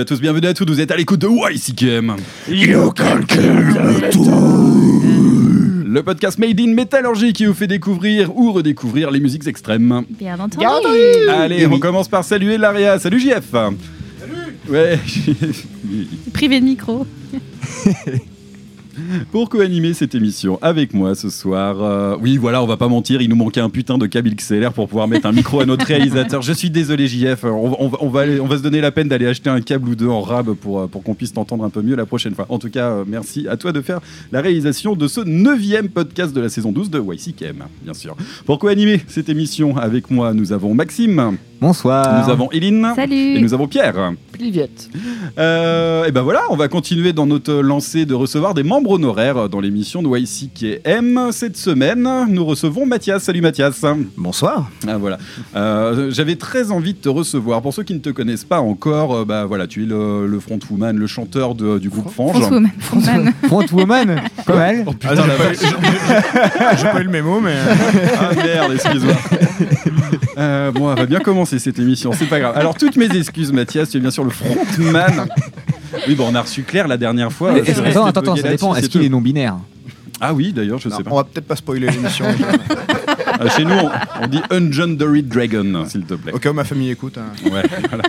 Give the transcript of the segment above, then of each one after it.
Bienvenue à tous, bienvenue à toutes, vous êtes à l'écoute de YCKM. You can kill the Le podcast Made in Metallurgy qui vous fait découvrir ou redécouvrir les musiques extrêmes. Bien entendu. Allez, on commence par saluer Laria. Salut JF. Salut. Ouais. Privé de micro. Pour co-animer cette émission avec moi ce soir, euh, oui voilà, on va pas mentir, il nous manquait un putain de câble XLR pour pouvoir mettre un micro à notre réalisateur. Je suis désolé JF, on, on va- on va, se donner la peine d'aller acheter un câble ou deux en rab pour, euh, pour qu'on puisse t'entendre un peu mieux la prochaine fois. En tout cas, euh, merci à toi de faire la réalisation de ce neuvième podcast de la saison 12 de YCKM, bien sûr. Pour co-animer cette émission avec moi, nous avons Maxime, Bonsoir. nous avons Eline Salut. et nous avons Pierre. Pliviette. Euh, et ben voilà, on va continuer dans notre lancée de recevoir des membres honoraires dans l'émission de YCKM. Cette semaine, nous recevons Mathias. Salut Mathias. Bonsoir. Ah, voilà. Euh, J'avais très envie de te recevoir. Pour ceux qui ne te connaissent pas encore, euh, bah voilà, tu es le, le frontwoman, le chanteur de- du groupe Fange. Frontwoman. Frontwoman. Frontwoman, comme elle. Oh putain, la vache. J'ai pas eu le mémo, mais. Ah merde, excuse-moi. Euh, bon, on va bien commencer cette émission, c'est pas grave. Alors, toutes mes excuses, Mathias, tu es bien sûr le frontman. Oui, bon, on a reçu Claire la dernière fois. Attends, attends, ça dépend. Est-ce qu'il est non-binaire? Ah oui, d'ailleurs, je Non, sais pas. on va peut-être pas spoiler l'émission. Euh, chez nous, on, on dit Ungendered Dragon, s'il te plaît. Au cas où ma famille écoute. hein. Ouais, voilà.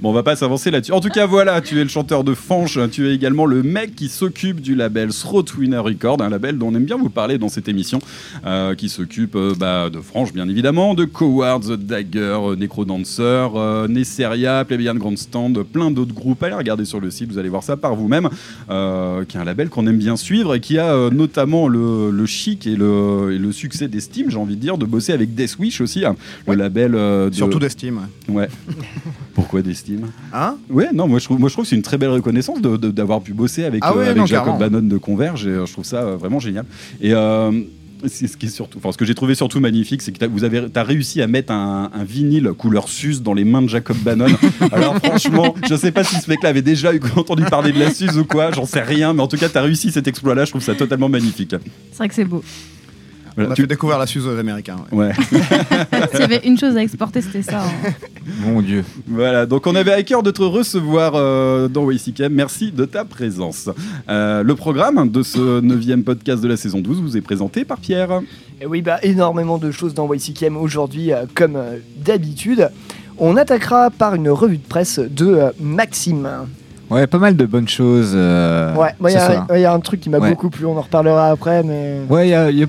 Bon, on va pas s'avancer là-dessus. En tout cas, voilà, tu es le chanteur de Fange, tu es également le mec qui s'occupe du label Throatwinner Record, un label dont on aime bien vous parler dans cette émission, euh, qui s'occupe euh, bah, de Fange, bien évidemment, de Cowards, Dagger, euh, Necrodancer, euh, Nesseria, Plebeian Grandstand, plein d'autres groupes. Allez regarder sur le site, vous allez voir ça par vous-même, euh, qui est un label qu'on aime bien suivre et qui a euh, notamment le, le chic et le, et le succès d'estime, j'ai envie de dire, de bosser avec Death Wish aussi, hein, le Ouais. label euh, de... Surtout d'estime. ouais. Pourquoi d'estime? Hein? Ouais, non, moi je trouve, moi, je trouve que c'est une très belle reconnaissance de- de- d'avoir pu bosser avec, Ah euh, ouais, avec non, Jacob. Bannon de Converge et euh, je trouve ça euh, vraiment génial. Et euh, c'est ce qui est surtout, enfin ce que j'ai trouvé surtout magnifique, c'est que t'as- vous avez, as réussi à mettre un, un vinyle couleur Suze dans les mains de Jacob Bannon. Alors franchement, je sais pas si ce mec-là avait déjà eu entendu parler de la Suze ou quoi, j'en sais rien, mais en tout cas t'as réussi cet exploit-là, je trouve ça totalement magnifique. C'est vrai que c'est beau. Voilà, On a tu- fait découvrir la Suze aux Américains. ouais. Ouais. S'il y avait une chose à exporter, c'était ça. hein. Mon Dieu. Voilà, donc on avait à cœur de te recevoir euh, dans WCKM. Merci de ta présence. Euh, le programme de ce neuvième podcast de la saison 12 vous est présenté par Pierre. Et oui, bah, énormément de choses dans YCKM aujourd'hui, euh, comme euh, d'habitude. On attaquera par une revue de presse de euh, Maxime. Ouais, pas mal de bonnes choses. euh, ouais, il y, a- y un truc qui m'a Ouais. beaucoup plu, on en reparlera après, mais. Ouais, il y a. il y a-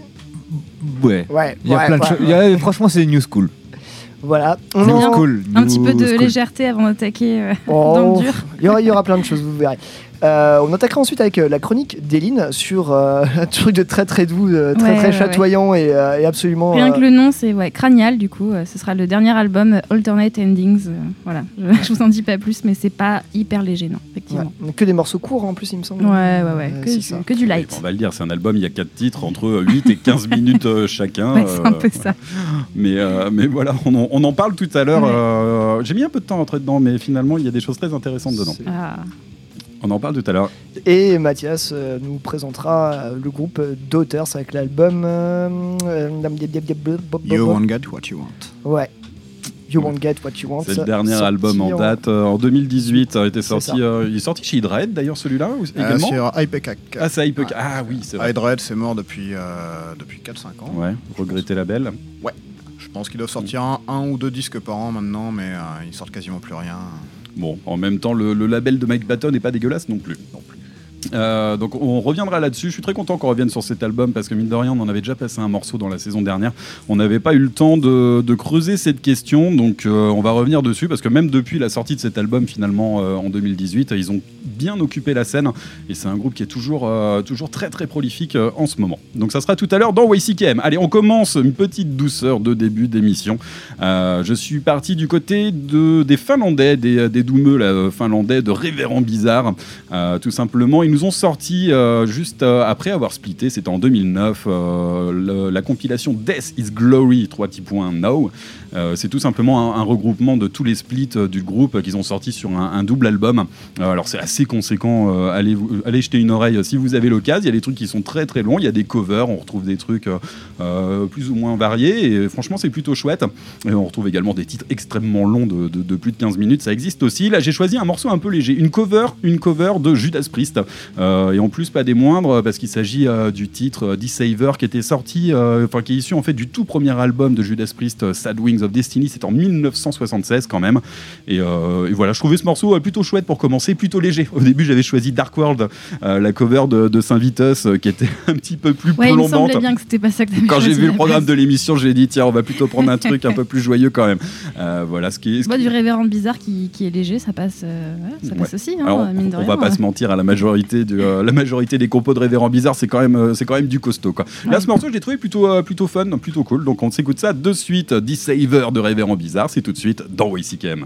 Ouais. Ouais, Il y a ouais, plein de ouais, choses. il y a- Franchement, c'est new school. Voilà. On New school. Un petit peu de school. légèreté avant d'attaquer euh, Oh, dans le dur. Il y, aura, il y aura plein de choses, vous verrez. Euh, on attaquera ensuite avec euh, la chronique d'Eline sur euh, un truc de très très doux, euh, très Ouais, très ouais, chatoyant Et, euh, et absolument. Rien euh, que le nom, c'est ouais, cranial du coup. euh, ce sera le dernier album euh, Alternate Endings. euh, voilà, je, je vous en dis pas plus, mais c'est pas hyper léger, non, effectivement. ouais. Que des morceaux courts en plus, il me semble. Ouais, ouais, ouais. Que, du light. On va le dire, c'est un album, il y a 4 titres, entre 8 et 15 minutes euh, chacun. Ouais, c'est un peu Euh, ça. Mais, euh, mais voilà, on en, on en parle tout à l'heure. Ouais. euh, J'ai mis un peu de temps à entrer dedans, mais finalement, il y a des choses très intéressantes dedans. C'est- Ah. On en parle tout à l'heure. Et Mathias euh, nous présentera euh, le groupe d'Auteurs avec l'album. euh, You won't get what you want. Ouais. You won't get what you want. C'est le dernier album en date euh, en 2018. Ça a été C'est sorti, ça. euh, il est sorti chez Hydrahead d'ailleurs celui-là Euh, également. sur IPK. Ah, c'est Hype- Ah oui, c'est vrai. Hydrahead, c'est mort depuis, euh, depuis 4-5 ans. Ouais, regretter la belle. Je pense qu'ils doivent sortir un, un ou deux disques par an maintenant, mais euh, ils sortent quasiment plus rien. Bon, en même temps, le, label de Mike Patton n'est pas dégueulasse. Non plus. Euh, donc on reviendra là-dessus. Je suis très content qu'on revienne sur cet album parce que mine de rien, on en avait déjà passé un morceau dans la saison dernière. On n'avait pas eu le temps de, creuser cette question, donc euh, on va revenir dessus parce que même depuis la sortie de cet album finalement euh, en 2018, ils ont bien occupé la scène et c'est un groupe qui est toujours, très très prolifique en ce moment. Donc ça sera tout à l'heure dans YCKM. Allez, on commence une petite douceur de début d'émission. Je suis parti du côté de, des Finlandais, des, doumeux finlandais, de Révérend Bizarre. Tout simplement, ils nous ont sorti euh, juste euh, après avoir splitté, c'était en 2009, euh, la compilation Death is Glory 3 petits points Now. Euh, c'est tout simplement un, regroupement de tous les splits euh, du groupe euh, qu'ils ont sorti sur un, double album. Alors c'est assez conséquent. allez, allez jeter une oreille si vous avez l'occasion. Il y a des trucs qui sont très très longs. Il y a des covers. On retrouve des trucs plus ou moins variés. Et franchement, c'est plutôt chouette. Et on retrouve également des titres extrêmement longs de, plus de 15 minutes. Ça existe aussi. Là, j'ai choisi un morceau un peu léger. Une cover, une cover de Judas Priest. Et en plus, pas des moindres, parce qu'il s'agit du titre euh, Deceiver qui était sorti, enfin qui est issu en fait du tout premier album de Judas Priest, Sad Wings of Destiny. C'est en 1976 quand même. Et, euh, et voilà, je trouvais ce morceau euh, plutôt chouette pour commencer, plutôt léger. Au début, j'avais choisi Dark World, euh, la cover de, de Saint Vitus, qui était un petit peu plus Ouais, il me plombante. semblait bien que c'était pas ça que Quand j'ai vu le programme de l'émission, j'ai dit tiens, on va plutôt prendre un truc un peu plus joyeux quand même. Euh, voilà ce qui est. ce qui- du révérend bizarre qui, qui est léger, ça passe, ça Ouais. passe aussi, hein, Alors, mine de on rien. va pas se mentir, à la majorité, du, la majorité des compos de Révérend Bizarre, c'est quand même, c'est quand même du costaud. Quoi. Là, ce morceau, je l'ai trouvé plutôt, plutôt fun, plutôt cool. Donc, on s'écoute ça de suite. Deceiver de Révérend Bizarre, c'est tout de suite dans WCKM.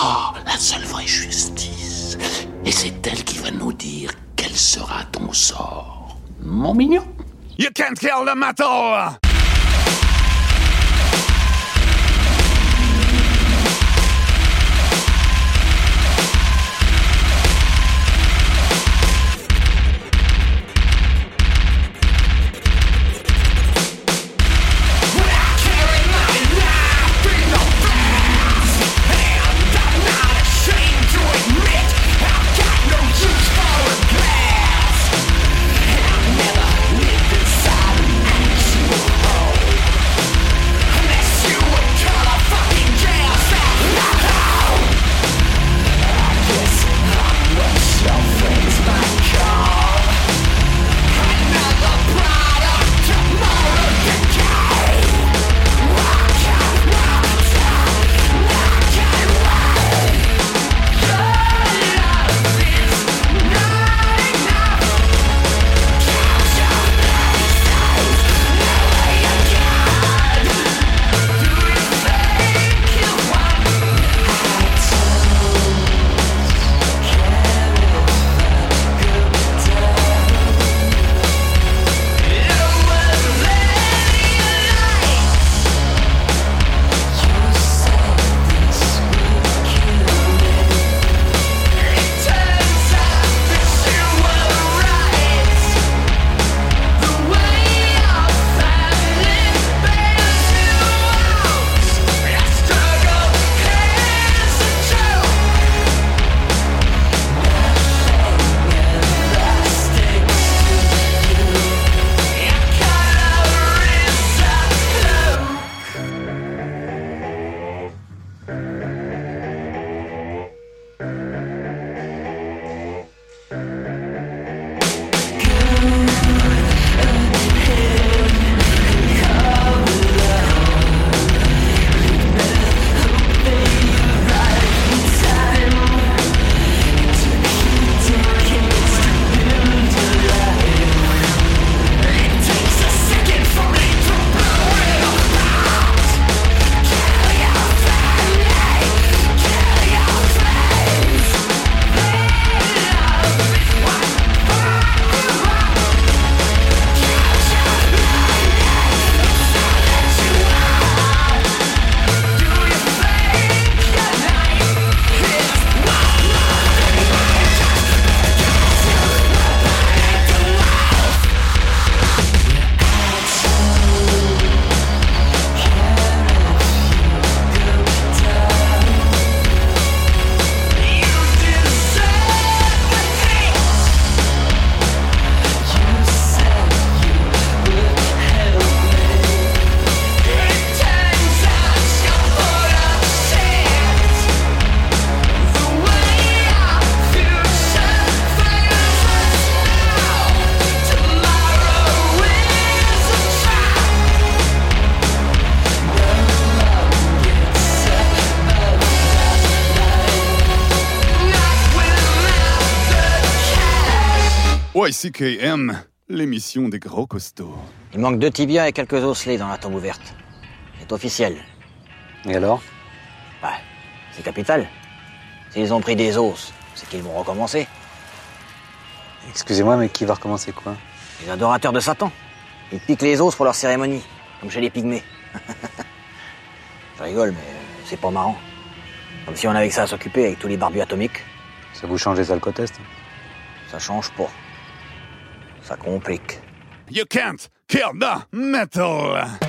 Ah, la seule vraie justice. Et c'est elle qui va nous dire quel sera ton sort. Mon mignon You can't kill the metal! YCKM, l'émission des gros costauds. Il manque deux tibias et quelques osselets dans la tombe ouverte. C'est officiel. Et alors? Bah, c'est capital. S'ils ont pris des os, c'est qu'ils vont recommencer. Excusez-moi, mais qui va recommencer quoi? Les adorateurs de Satan. Ils piquent les os pour leur cérémonie, comme chez les pygmées. Je rigole, mais c'est pas marrant. Comme si on avait que ça à s'occuper avec tous les barbus atomiques. Ça vous change les alcotests Ça change pas. Ça complique. You can't kill the metal!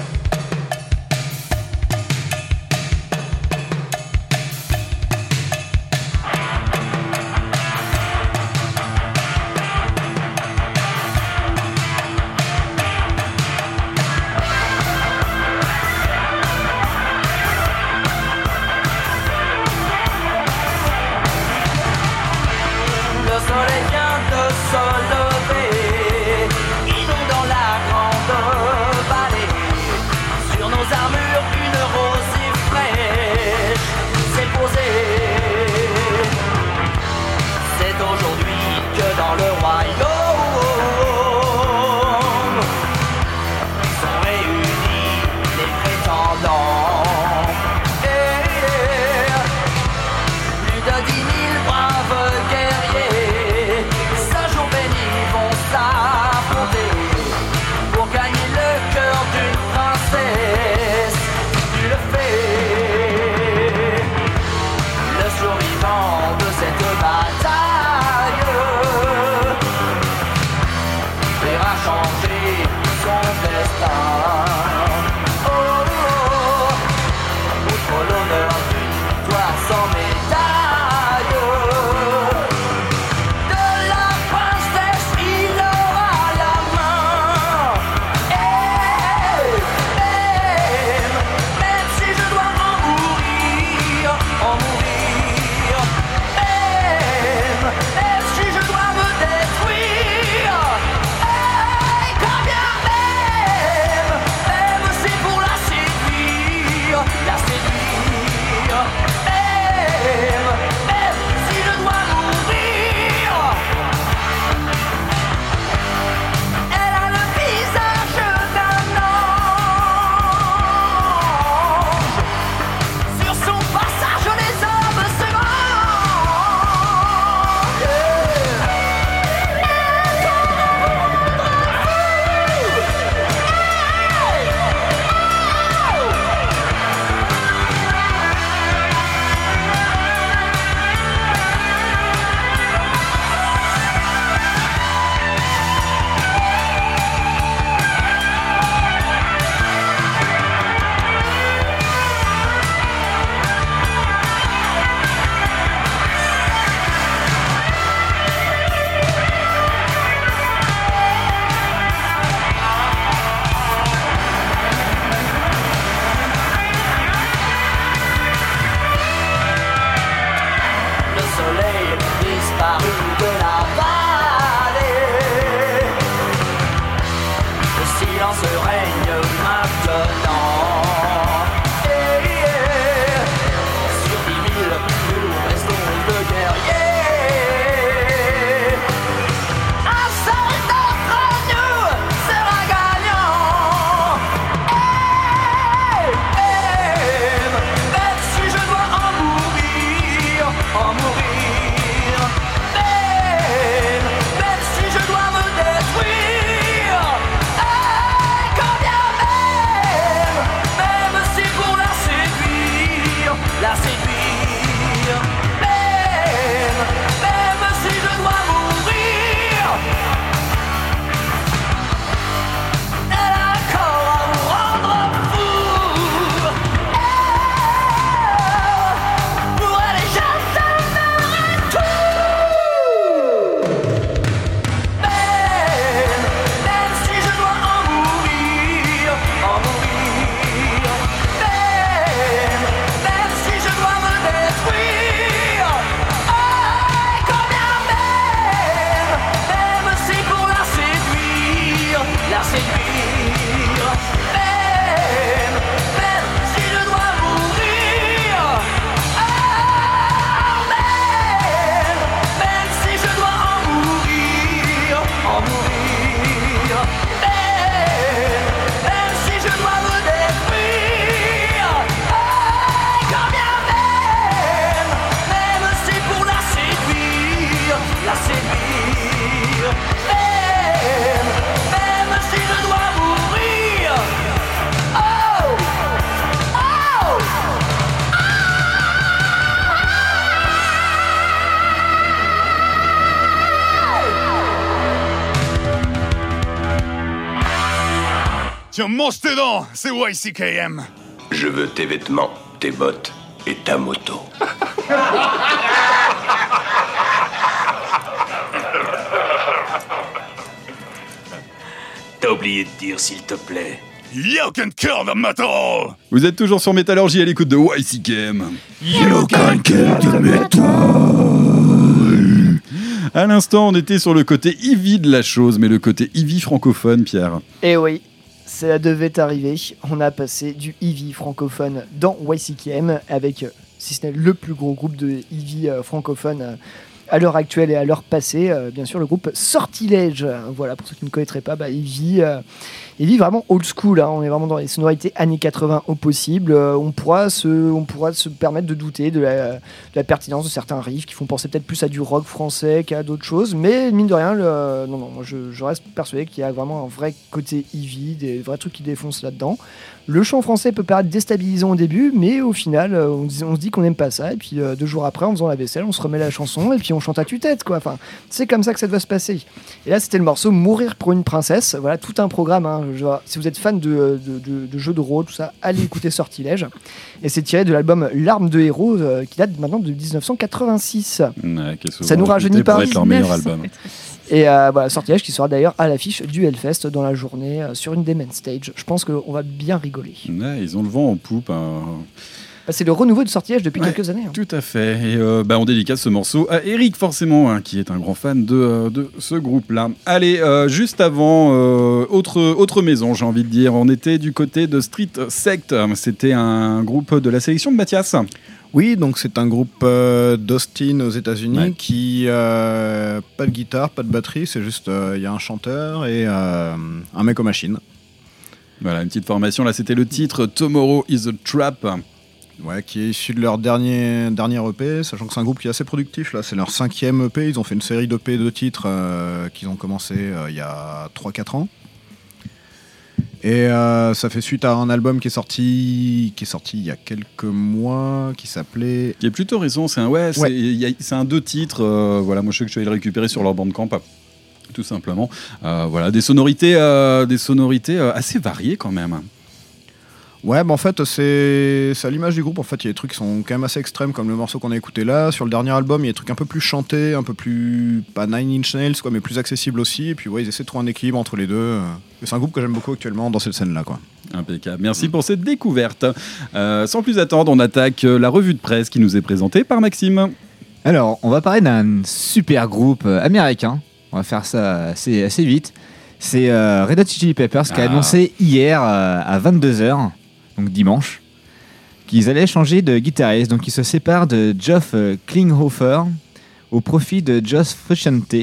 C'est YCKM. Je veux tes vêtements, tes bottes et ta moto. T'as oublié de dire s'il te plaît. You can kill the metal. Vous êtes toujours sur Métallurgie à l'écoute de YCKM. You can kill the metal. À l'instant, on était sur le côté Ivy de la chose, mais le côté Ivy francophone, Pierre. Eh oui, ça devait arriver. On a passé du Eevee francophone dans YCKM avec, euh, si ce n'est le plus gros groupe de Eevee euh, francophone euh, à l'heure actuelle et à l'heure passée, bien sûr le groupe Sortilège. Voilà, pour ceux qui ne connaîtraient pas, bah, Eevee, euh, Eevee vraiment old school. hein. On est vraiment dans les sonorités années 80 au possible. Euh, on, pourra se, on se permettre de douter de la, pertinence de certains riffs qui font penser peut-être plus à du rock français qu'à d'autres choses. Mais mine de rien, non, non, je, je reste persuadé qu'il y a vraiment un vrai côté Eevee, des vrais trucs qui défoncent là-dedans. Le chant français peut paraître déstabilisant au début, mais au final, euh, on, se dit qu'on n'aime pas ça. Et puis deux jours après, en faisant la vaisselle, on se remet la chanson et puis on chante à tue-tête, quoi. Enfin, c'est comme ça que ça doit se passer. Et là, c'était le morceau Mourir pour une princesse. Voilà, tout un programme. hein. Je si vous êtes fan de, de- de- de jeux de rôle, tout ça, allez écouter Sortilège. Et c'est tiré de l'album L'arme de héros, euh, qui date maintenant de 1986. Ouais, qui est souvent Ça nous rajeunit réputé pour pas. être leur meilleur album. Et euh, voilà, Sortilège qui sera d'ailleurs à l'affiche du Hellfest dans la journée euh, sur une des main stage. Je pense qu'on va bien rigoler. Ils ont le vent en poupe. hein. Bah, c'est le renouveau de Sortilège depuis quelques années. hein. Tout à fait. Et euh, bah, on dédicace ce morceau à Eric, forcément, hein, qui est un grand fan de, euh, de ce groupe-là. Allez, euh, juste avant, euh, autre, autre maison, j'ai envie de dire. On était du côté de Street Sect. C'était un groupe de la sélection de Mathias. Oui, donc c'est un groupe euh, d'Austin aux États-Unis Ouais. qui euh, pas de guitare, pas de batterie, c'est juste euh, il y a un chanteur et euh, un mec aux machines. Voilà, une petite formation. Là, c'était le titre Tomorrow is a Trap. Ouais, qui est issu de leur dernier, dernier EP, sachant que c'est un groupe qui est assez productif. Là, c'est leur cinquième EP. Ils ont fait une série d'EP de titres euh, qu'ils ont commencé euh, il y a 3-4 ans. Et euh, ça fait suite à un album qui est sorti, qui est sorti il y a quelques mois, qui s'appelait. Qui est plutôt récent. C'est un, ouais, c'est Ouais. un deux titres. voilà, moi, je sais que je allé le récupérer sur leur bandcamp. Tout simplement. Voilà, des sonorités, des sonorités assez variées quand même. Ouais, bah en fait, c'est c'est à l'image du groupe. En fait, il y a des trucs qui sont quand même assez extrêmes, comme le morceau qu'on a écouté là. Sur le dernier album, il y a des trucs un peu plus chantés, un peu plus. pas Nine Inch Nails, quoi, mais plus accessibles aussi. Et puis, ouais, ils essaient de trouver un équilibre entre les deux. C'est un groupe que j'aime beaucoup actuellement dans cette scène-là, quoi. Impeccable. Merci pour cette découverte. Euh, sans plus attendre, on attaque euh, la revue de presse qui nous est présentée par Maxime. Alors, on va parler d'un super groupe euh, américain. On va faire ça assez, assez vite. C'est euh, Red Hot Chili Peppers qui a Ah. annoncé hier euh, à 22h, donc dimanche, qu'ils allaient changer de guitariste. Donc, ils se séparent de Geoff euh, Klinghoffer au profit de Josh Frusciante,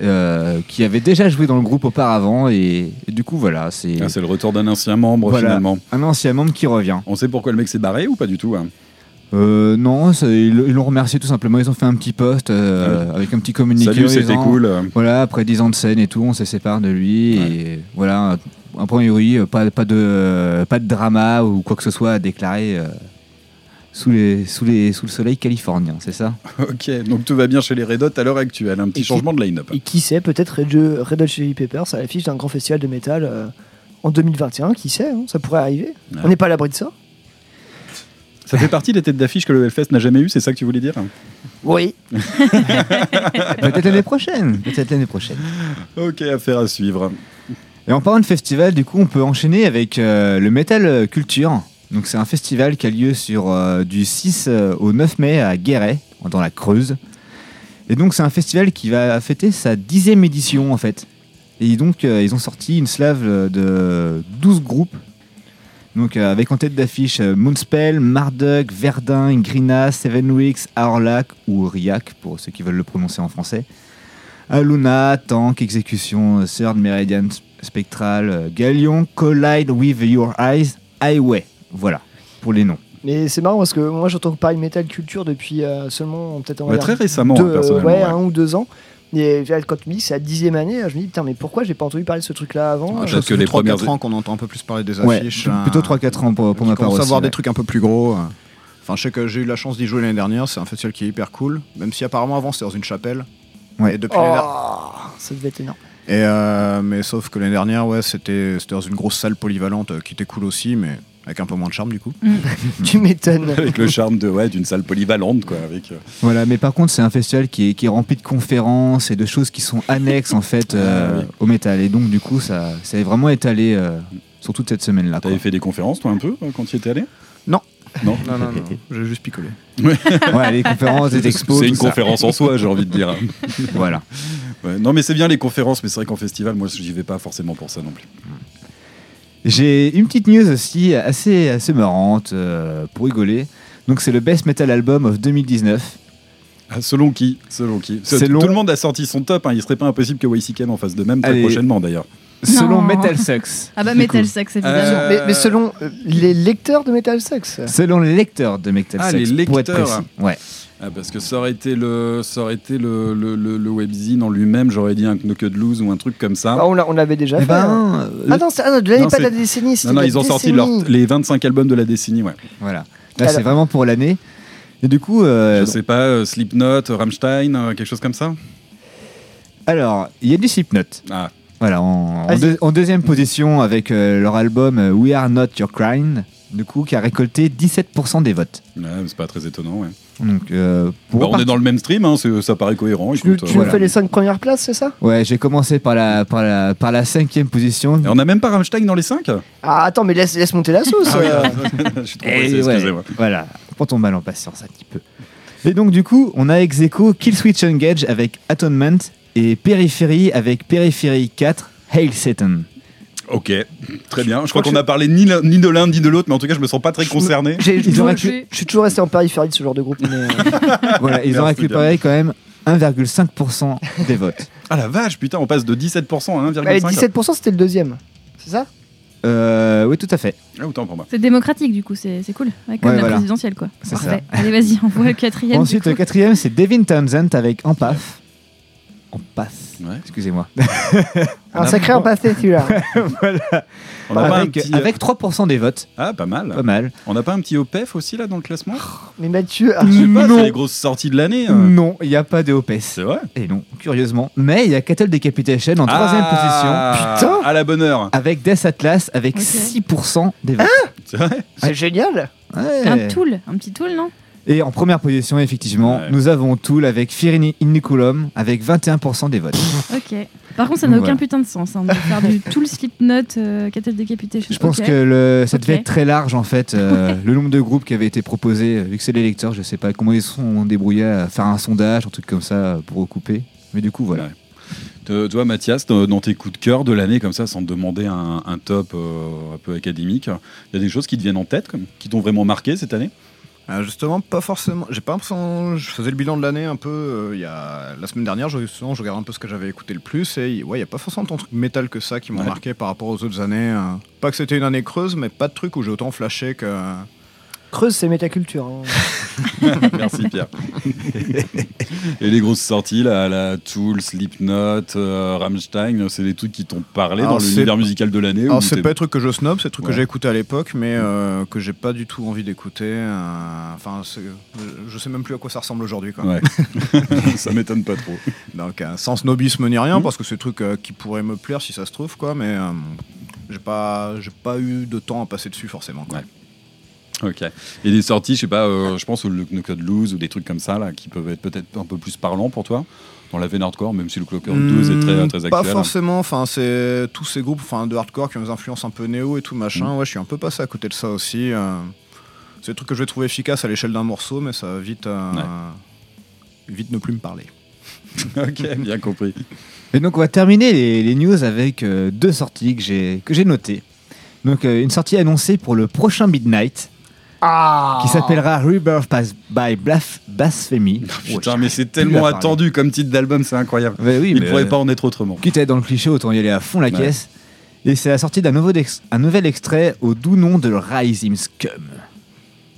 euh, qui avait déjà joué dans le groupe auparavant. Et, et du coup, voilà, c'est Ah, c'est le retour d'un ancien membre Voilà. finalement. un ancien membre qui revient. On sait pourquoi le mec s'est barré ou pas du tout hein Euh, non, ils l'ont remercié tout simplement. Ils ont fait un petit post euh, avec un petit communiqué. Salut, c'était cool. Voilà, après 10 ans de scène et tout, on se sépare de lui. Et voilà, un point oui, pas, pas, de, pas de drama ou quoi que ce soit à déclarer euh, sous, les, sous, les, sous le soleil californien, c'est ça? Ok, donc tout va bien chez les Red Hot à l'heure actuelle. Un petit Et qui- changement de line-up. Et qui sait, peut-être Red, Hot- Red Hot Chili Peppers à l'affiche d'un grand festival de métal euh, en 2021, qui sait, hein, ça pourrait arriver. Ouais. On n'est pas à l'abri de ça. Ça fait partie des têtes d'affiche que le Hellfest n'a jamais eu, c'est ça que tu voulais dire? Oui. Peut-être l'année prochaine. Peut-être l'année prochaine. Ok, affaire à suivre. Et en parlant de festival, du coup, on peut enchaîner avec euh, le Metal Culture. Donc, c'est un festival qui a lieu sur euh, du 6 euh, au 9 mai à Guéret, dans la Creuse. Et donc, c'est un festival qui va fêter sa dixième édition, en fait. Et donc, ils ont sorti une slave de 12 groupes. Donc, avec en tête d'affiche Moonspell, Marduk, Verdun, Grina, Seven Weeks, Aorlac ou Riak, pour ceux qui veulent le prononcer en français. Aluna, Tank, Exécution, Third Meridian Spectral, euh, Galion, Collide with Your Eyes, Highway. Voilà, pour les noms. Mais c'est marrant parce que moi j'entends parler de métal culture depuis euh, seulement peut-être on Ouais, très récemment, deux, personnellement, ouais, ouais. un ou deux ans. Et là, quand tu me dis que c'est la dixième année, je me dis putain mais pourquoi j'ai pas entendu parler de ce truc là avant Ah, Euh, peut-être que les 3 premières- 4 ans qu'on entend un peu plus parler des Ouais, affiches. plutôt hein. 3-4 ans pour, ma part commence à aussi. avoir ouais. des trucs un peu plus gros. Enfin, je sais que j'ai eu la chance d'y jouer l'année dernière. C'est un festival qui est hyper cool. Même si apparemment avant c'était dans une chapelle. Ouais. Et depuis l'année dernière- Oh, ça devait être énorme. Et euh, mais sauf que l'année dernière, ouais, c'était c'était dans une grosse salle polyvalente euh, qui était cool aussi, mais avec un peu moins de charme du coup. tu m'étonnes. Avec le charme de ouais, d'une salle polyvalente, quoi. Avec, euh, Voilà, mais par contre, c'est un festival qui est, qui est rempli de conférences et de choses qui sont annexes en fait euh, Ah, oui. au métal. Et donc, du coup, ça, ça est vraiment étalé euh, sur toute cette semaine-là. quoi. T'avais fait des conférences, toi, un peu, quand tu y étais allé? Non. Non Non, non, non. J'ai juste picolé. Ouais, les conférences, les expos. C'est une ça. conférence en soi, j'ai envie de dire. Voilà. Ouais, Non, mais c'est bien les conférences, mais c'est vrai qu'en festival, moi, j'y vais pas forcément pour ça non plus. J'ai une petite news aussi assez, assez marrante euh, pour rigoler. Donc, c'est le Best Metal Album of 2019. Ah, selon qui? Selon qui? Selon- Tout le monde a sorti son top, hein. il serait pas impossible que YCKM en fasse de même très Allez. prochainement d'ailleurs. Selon Non. Metal Sucks. Ah bah Metal coup. Sucks évidemment. Euh, Mais, mais selon euh, les lecteurs de Metal Sucks. Selon les lecteurs de Metal Ah, Sucks. les Pour être lecteurs. précis. Ouais. Ah, parce que ça aurait été le, ça aurait été le, le, le, le webzine en lui-même, j'aurais dit un Knocked Loose ou un truc comme ça. Ah, on l'a- on l'avait déjà Eh fait. hein. ben, euh, Ah non, c'est- ah non, de l'année Non, pas de la décennie. non, non, de la ils ont sorti leur- les 25 albums de la décennie, ouais. Voilà. Là, Alors- c'est vraiment pour l'année. Et du coup, euh, Je sais pas, euh, Slipknot, Rammstein, euh, quelque chose comme ça? Alors, il y a du Slipknot. Ah, Voilà, en, en Vas-y. deux- en deuxième position avec euh, leur album euh, We Are Not Your Crime, du coup, qui a récolté 17% des votes. ouais, c'est pas très étonnant, ouais. Donc, euh, pour Bah, on est dans le même stream, hein, ça paraît cohérent. Tu, écoute, tu euh, voilà. fais les 5 premières places, c'est ça? Ouais, j'ai commencé par la, par, la, par la cinquième position. Et on a même pas Rammstein dans les 5 Ah, attends, mais laisse, laisse monter la sauce. Ah oui, euh. Je suis trop ouais, excusez-moi. voilà, prends ton mal en patience un petit peu. Et donc, du coup, on a ex aequo Kill Switch Engage avec Atonement et Periphery avec Periphery 4, Hail Satan. Ok, très bien. Je crois qu'on a parlé ni, de l'un ni de l'autre, mais en tout cas, je me sens pas très concerné. Je, pu- je suis toujours resté en périphérie de ce genre de groupe. mais, euh, Voilà, ils ont récupéré quand même 1,5% des votes. Ah la vache, putain, on passe de 17% à 1,5%. allez, 17% c'était le deuxième. C'est ça? Euh, oui, tout à fait. Ah, autant pour moi. C'est démocratique du coup, c'est cool. Ouais, comme Ouais, la voilà. présidentielle quoi. C'est Parfait. Allez vas-y, on voit le quatrième. Ensuite, le quatrième, c'est Devin Townsend avec Empath. Ouais. Excusez-moi. Un sacré empathé celui-là. On a pas un avec, petit, euh, avec 3% des votes. Ah, pas mal. Pas mal. On n'a pas un petit OPEF aussi là dans le classement? Mais Mathieu, ah, Je sais pas, c'est les grosses sorties de l'année. hein. Non, il n'y a pas de OPES. C'est vrai? Et non, curieusement. Mais il y a Cattle Decapitation en troisième Ah, position. Putain. À la bonne heure. Avec Death Atlas avec Ok. 6% des votes. C'est vrai? C'est génial. Ouais. Un tool, un petit tool non? Et en première position, effectivement, Ouais. nous avons Tool avec Fear in Inoculum avec 21% des votes. Ok. Par contre, ça n'a aucun voilà. putain de sens hein, de faire du Tool Slipknot, euh, Cattle Decapitation. Je pense que le, ça devait être très large en fait, euh, le nombre de groupes qui avaient été proposés, euh, vu que c'est les lecteurs, je sais pas comment ils se sont débrouillés à faire un sondage, un truc comme ça euh, pour recouper. Mais du coup, voilà. Ouais. Te- Toi, Mathias, dans dans tes coups de cœur de l'année, comme ça, sans te demander un, un top euh, un peu académique, il y a des choses qui te viennent en tête, comme, qui t'ont vraiment marqué cette année? Euh, justement, pas forcément. J'ai pas l'impression. Je faisais le bilan de l'année un peu. euh, Il y a la semaine dernière, justement, je regardais un peu ce que j'avais écouté le plus et ouais, il y a pas forcément tant de trucs métal que ça qui m'ont Ouais. marqué par rapport aux autres années. euh. Pas que c'était une année creuse, mais pas de trucs où j'ai autant flashé que. Creuse, c'est métaculture. hein. Merci Pierre. Et les grosses sorties, là, la Tool, Slipknot, euh, Rammstein, c'est des trucs qui t'ont parlé Alors, dans l'univers musical de l'année Alors c'est pas des trucs que je snob, c'est des trucs Ouais. que j'ai écouté à l'époque, mais euh, que j'ai pas du tout envie d'écouter. euh, Enfin, je- sais même plus à quoi ça ressemble aujourd'hui. quoi. Ouais. ça m'étonne pas trop. Donc euh, sans snobisme ni rien, Mhm. parce que c'est des trucs euh, qui pourraient me plaire si ça se trouve, quoi. Mais euh, j'ai pas, j'ai pas eu de temps à passer dessus forcément. Quoi. Ouais. Ok. Et des sorties, je sais pas, euh, je pense au No Code Loose ou des trucs comme ça, là, qui peuvent être peut-être un peu plus parlants pour toi, dans la veine hardcore, même si le Clocker 12 est très, Hmm, très Pas actuel. forcément. Enfin, c'est tous ces groupes, enfin, de hardcore qui ont des influences un peu néo et tout machin. Mhm. Ouais, je suis un peu passé à côté de ça aussi. euh. c'est des trucs que je vais trouver efficaces à l'échelle d'un morceau, mais ça va vite, euh, Ouais. vite ne plus me parler. ok, bien compris. Et donc on va terminer les, les news avec euh, deux sorties que j'ai que j'ai notées. Donc euh, une sortie annoncée pour le prochain Midnight Ah qui s'appellera Rebirth by Blaf- Blasphemy. Putain, mais c'est tellement attendu comme titre d'album, c'est incroyable. Oui, Il mais, pourrait euh, pas en être autrement. Quitte à être dans le cliché, autant y aller à fond la Ouais. caisse. Et c'est la sortie d'un nouveau dex- un nouvel extrait au doux nom de Rising Scum.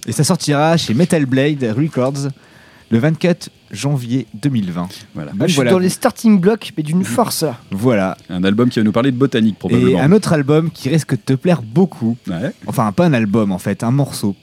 Et ça sortira chez Metal Blade Records le 24 janvier 2020. Voilà. Donc Ah, je suis voilà. dans les starting blocks, mais d'une force là. Voilà. Un album qui va nous parler de botanique, Et probablement. un autre album qui risque de te plaire beaucoup. Ouais. Enfin, pas un album en fait, un morceau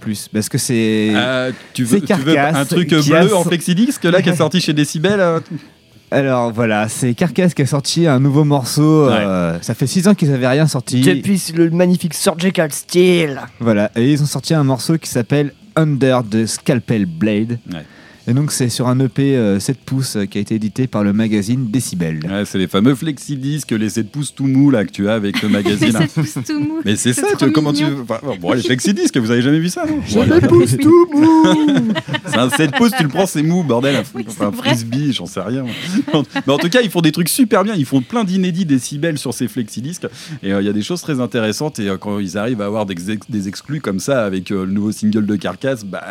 plus. Parce que c'est. Euh, tu, veux, tu veux Carcass un truc bleu a en flexidisc là qui est sorti chez Decibel euh, Alors voilà, c'est Carcass qui a sorti un nouveau morceau. euh, ça fait 6 ans qu'ils avaient rien sorti. Depuis le magnifique Surgical Steel. Voilà, et ils ont sorti un morceau qui s'appelle Under the Scalpel Blade. Ouais. Et donc c'est sur un EP euh, 7 pouces euh, qui a été édité par le magazine Decibel. Ouais, c'est les fameux flexidiscs, les 7 pouces tout mous là que tu as avec le magazine. Ça pousse tout mou. Mais c'est ça, tu comment tu mignon. veux. enfin, bon, les flexidiscs, vous avez jamais vu ça, non J'ai Voilà. le pouce tout mou. C'est un 7 pouces, tu le prends, c'est mou, bordel. Oui, enfin, un frisbee, j'en sais rien. Mais en tout cas, ils font des trucs super bien. Ils font plein d'inédits décibels sur ces flexidiscs. Et euh, il y a des choses très intéressantes. Et euh, quand ils arrivent à avoir des, ex- des exclus comme ça avec euh, le nouveau single de Carcass, bah,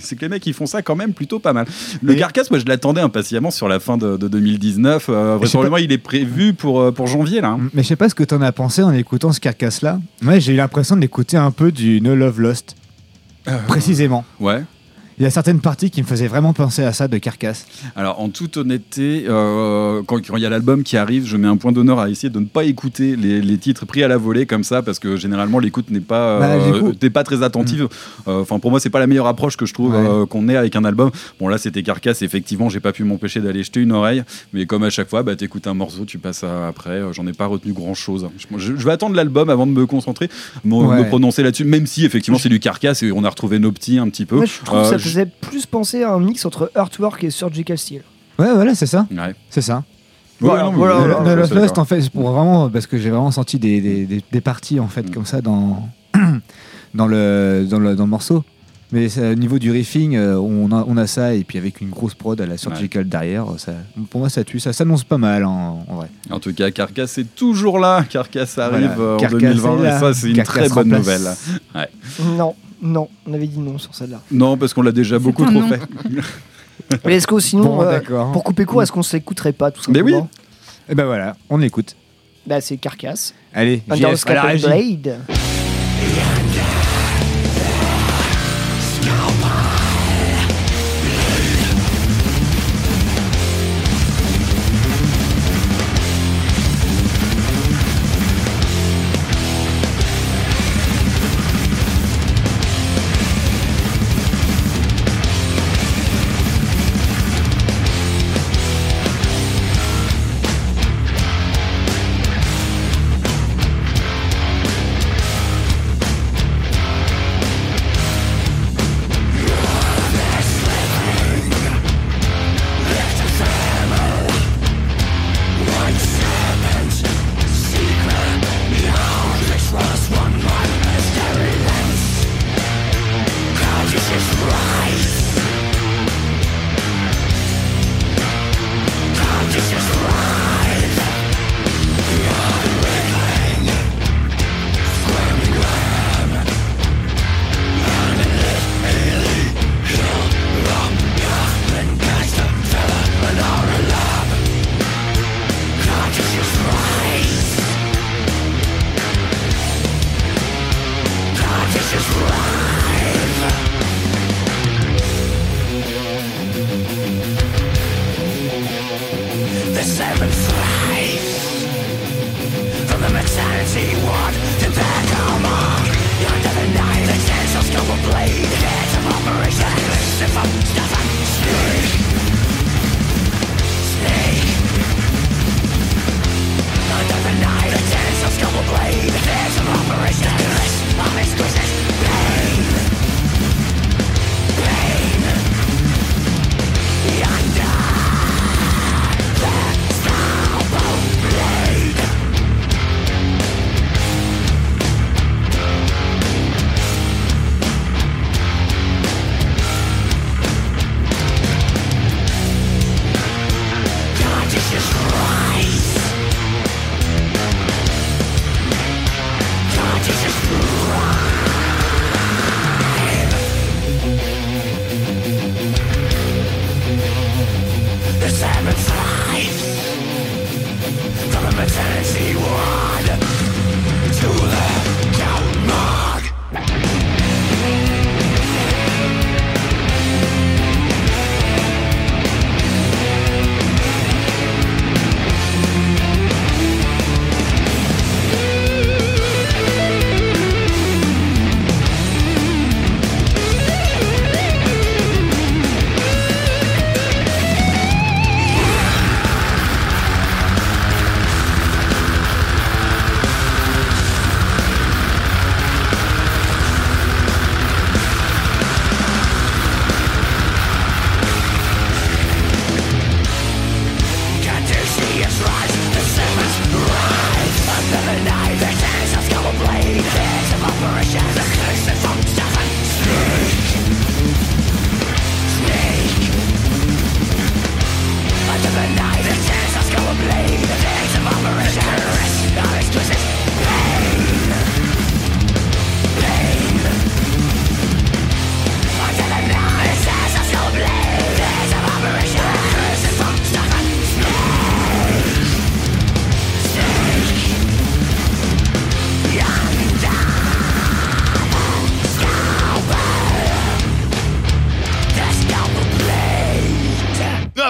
c'est que les mecs, ils font ça quand même plutôt pas mal. Le Et- Carcass, moi, je l'attendais impatiemment sur la fin de, de 2019. Euh, vraisemblablement, il est prévu pour, euh, pour janvier, là. hein. Mais je sais pas ce que t'en as pensé en écoutant ce Carcass là. Moi j'ai eu l'impression d'écouter un peu du No Love Lost. Précisément. Ouais. Il y a certaines parties qui me faisaient vraiment penser à ça de Carcass. Alors, en toute honnêteté, euh, quand il y a l'album qui arrive, je mets un point d'honneur à essayer de ne pas écouter les, les titres pris à la volée comme ça, parce que généralement l'écoute n'est pas, Bah, euh, coup- pas très attentive. Euh, Enfin, pour moi, c'est pas la meilleure approche que je trouve Ouais. euh, qu'on ait avec un album. Bon, là, c'était Carcass. Effectivement, j'ai pas pu m'empêcher d'aller jeter une oreille, mais comme à chaque fois, bah, t'écoutes un morceau, tu passes à- après. J'en ai pas retenu grand chose. Je, vais attendre l'album avant de me concentrer, me, Ouais. me prononcer là-dessus, même si effectivement c'est du Carcass et on a retrouvé nos petits un petit peu. Moi, je faisait plus penser à un mix entre Earthwork et Surgical Steel. Ouais, voilà, c'est ça. Ouais. C'est ça. Voilà, Ouais, non, mais- voilà, No- voilà, Lost, d'accord. en fait, c'est pour vraiment. Parce que j'ai vraiment senti des, des, des- des parties, en fait, Mm. comme ça dans, dans, le, dans, le, dans le morceau. Mais au niveau du riffing, euh, on, a, on a ça, et puis avec une grosse prod à la surgical derrière, ça, pour moi ça tue, ça s'annonce pas mal en, en vrai. En tout cas, Carcass est toujours là. Carcass arrive Voilà. euh, en Carcass 2020 est là. et ça, c'est une Carcass très bonne remplace. nouvelle. Non, non, on avait dit non sur celle-là. Non, parce qu'on l'a déjà beaucoup trop non. fait. Mais est-ce que sinon, Bon, euh, pour couper court, est-ce qu'on se l'écouterait pas tout Mais simplement oui. Et ben voilà, on écoute. Bah, c'est Carcass. Allez, Under the JF, à la Scalpel régie. Blade.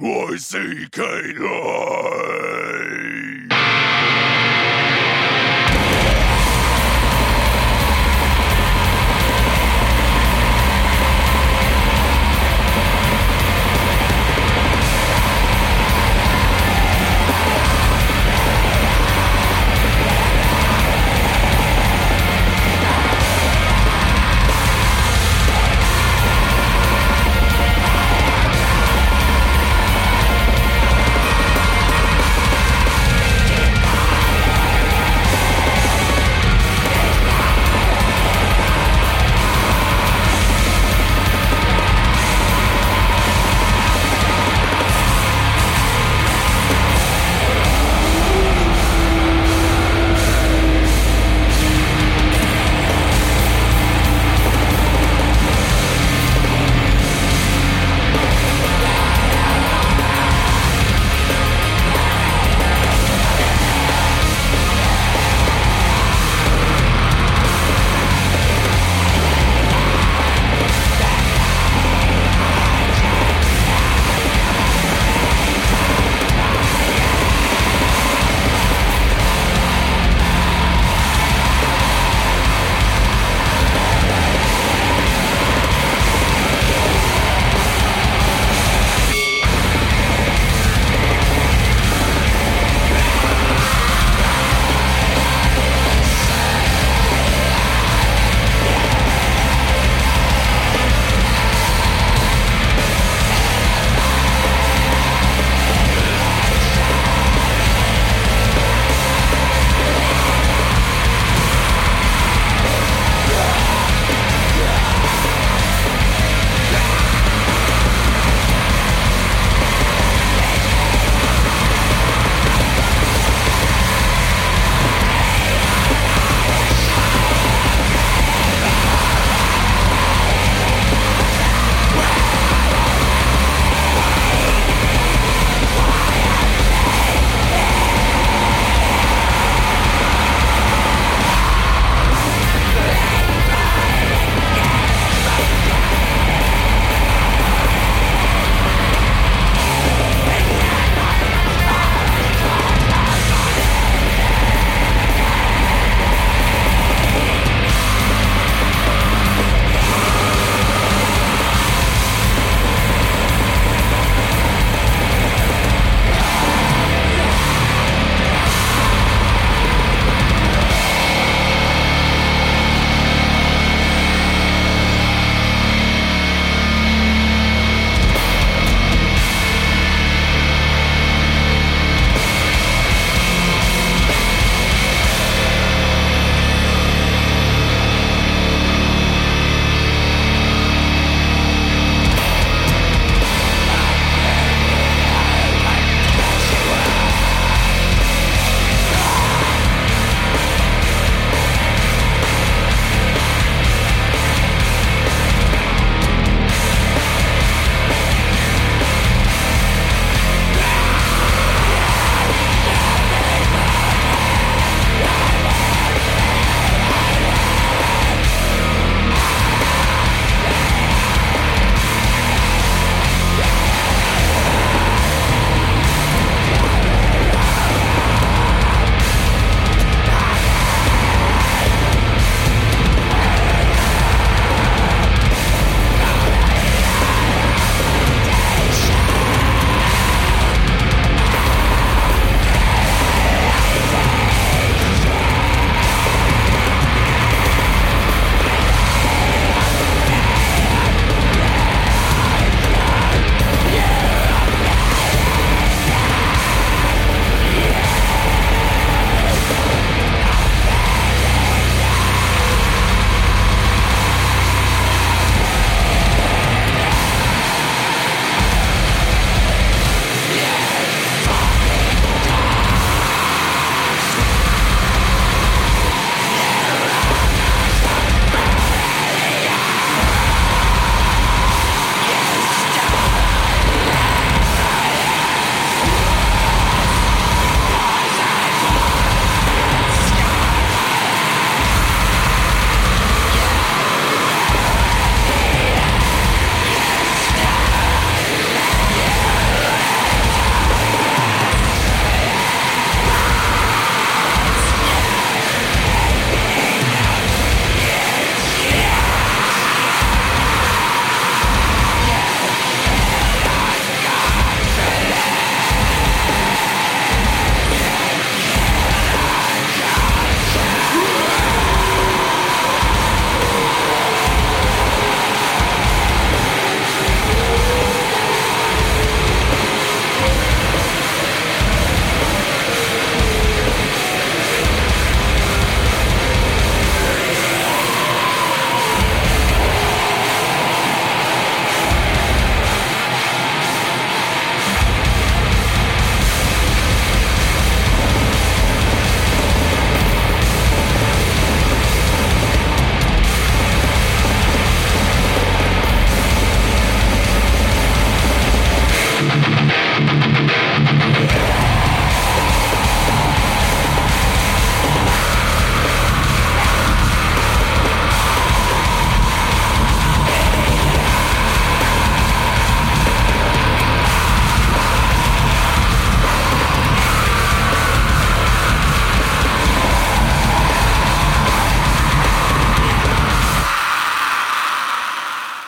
Y C K Live.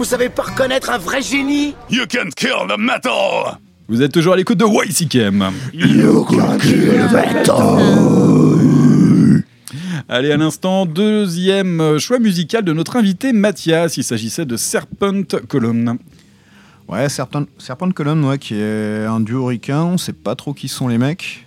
Vous savez pas reconnaître un vrai génie You can kill the metal. Vous êtes toujours à l'écoute de YCKM. You can kill the metal. Allez, à l'instant, deuxième choix musical de notre invité Mathias. Il s'agissait de Serpent Column. Ouais, Serpent, Serpent Column, ouais, qui est un duo ricain. On sait pas trop qui sont les mecs.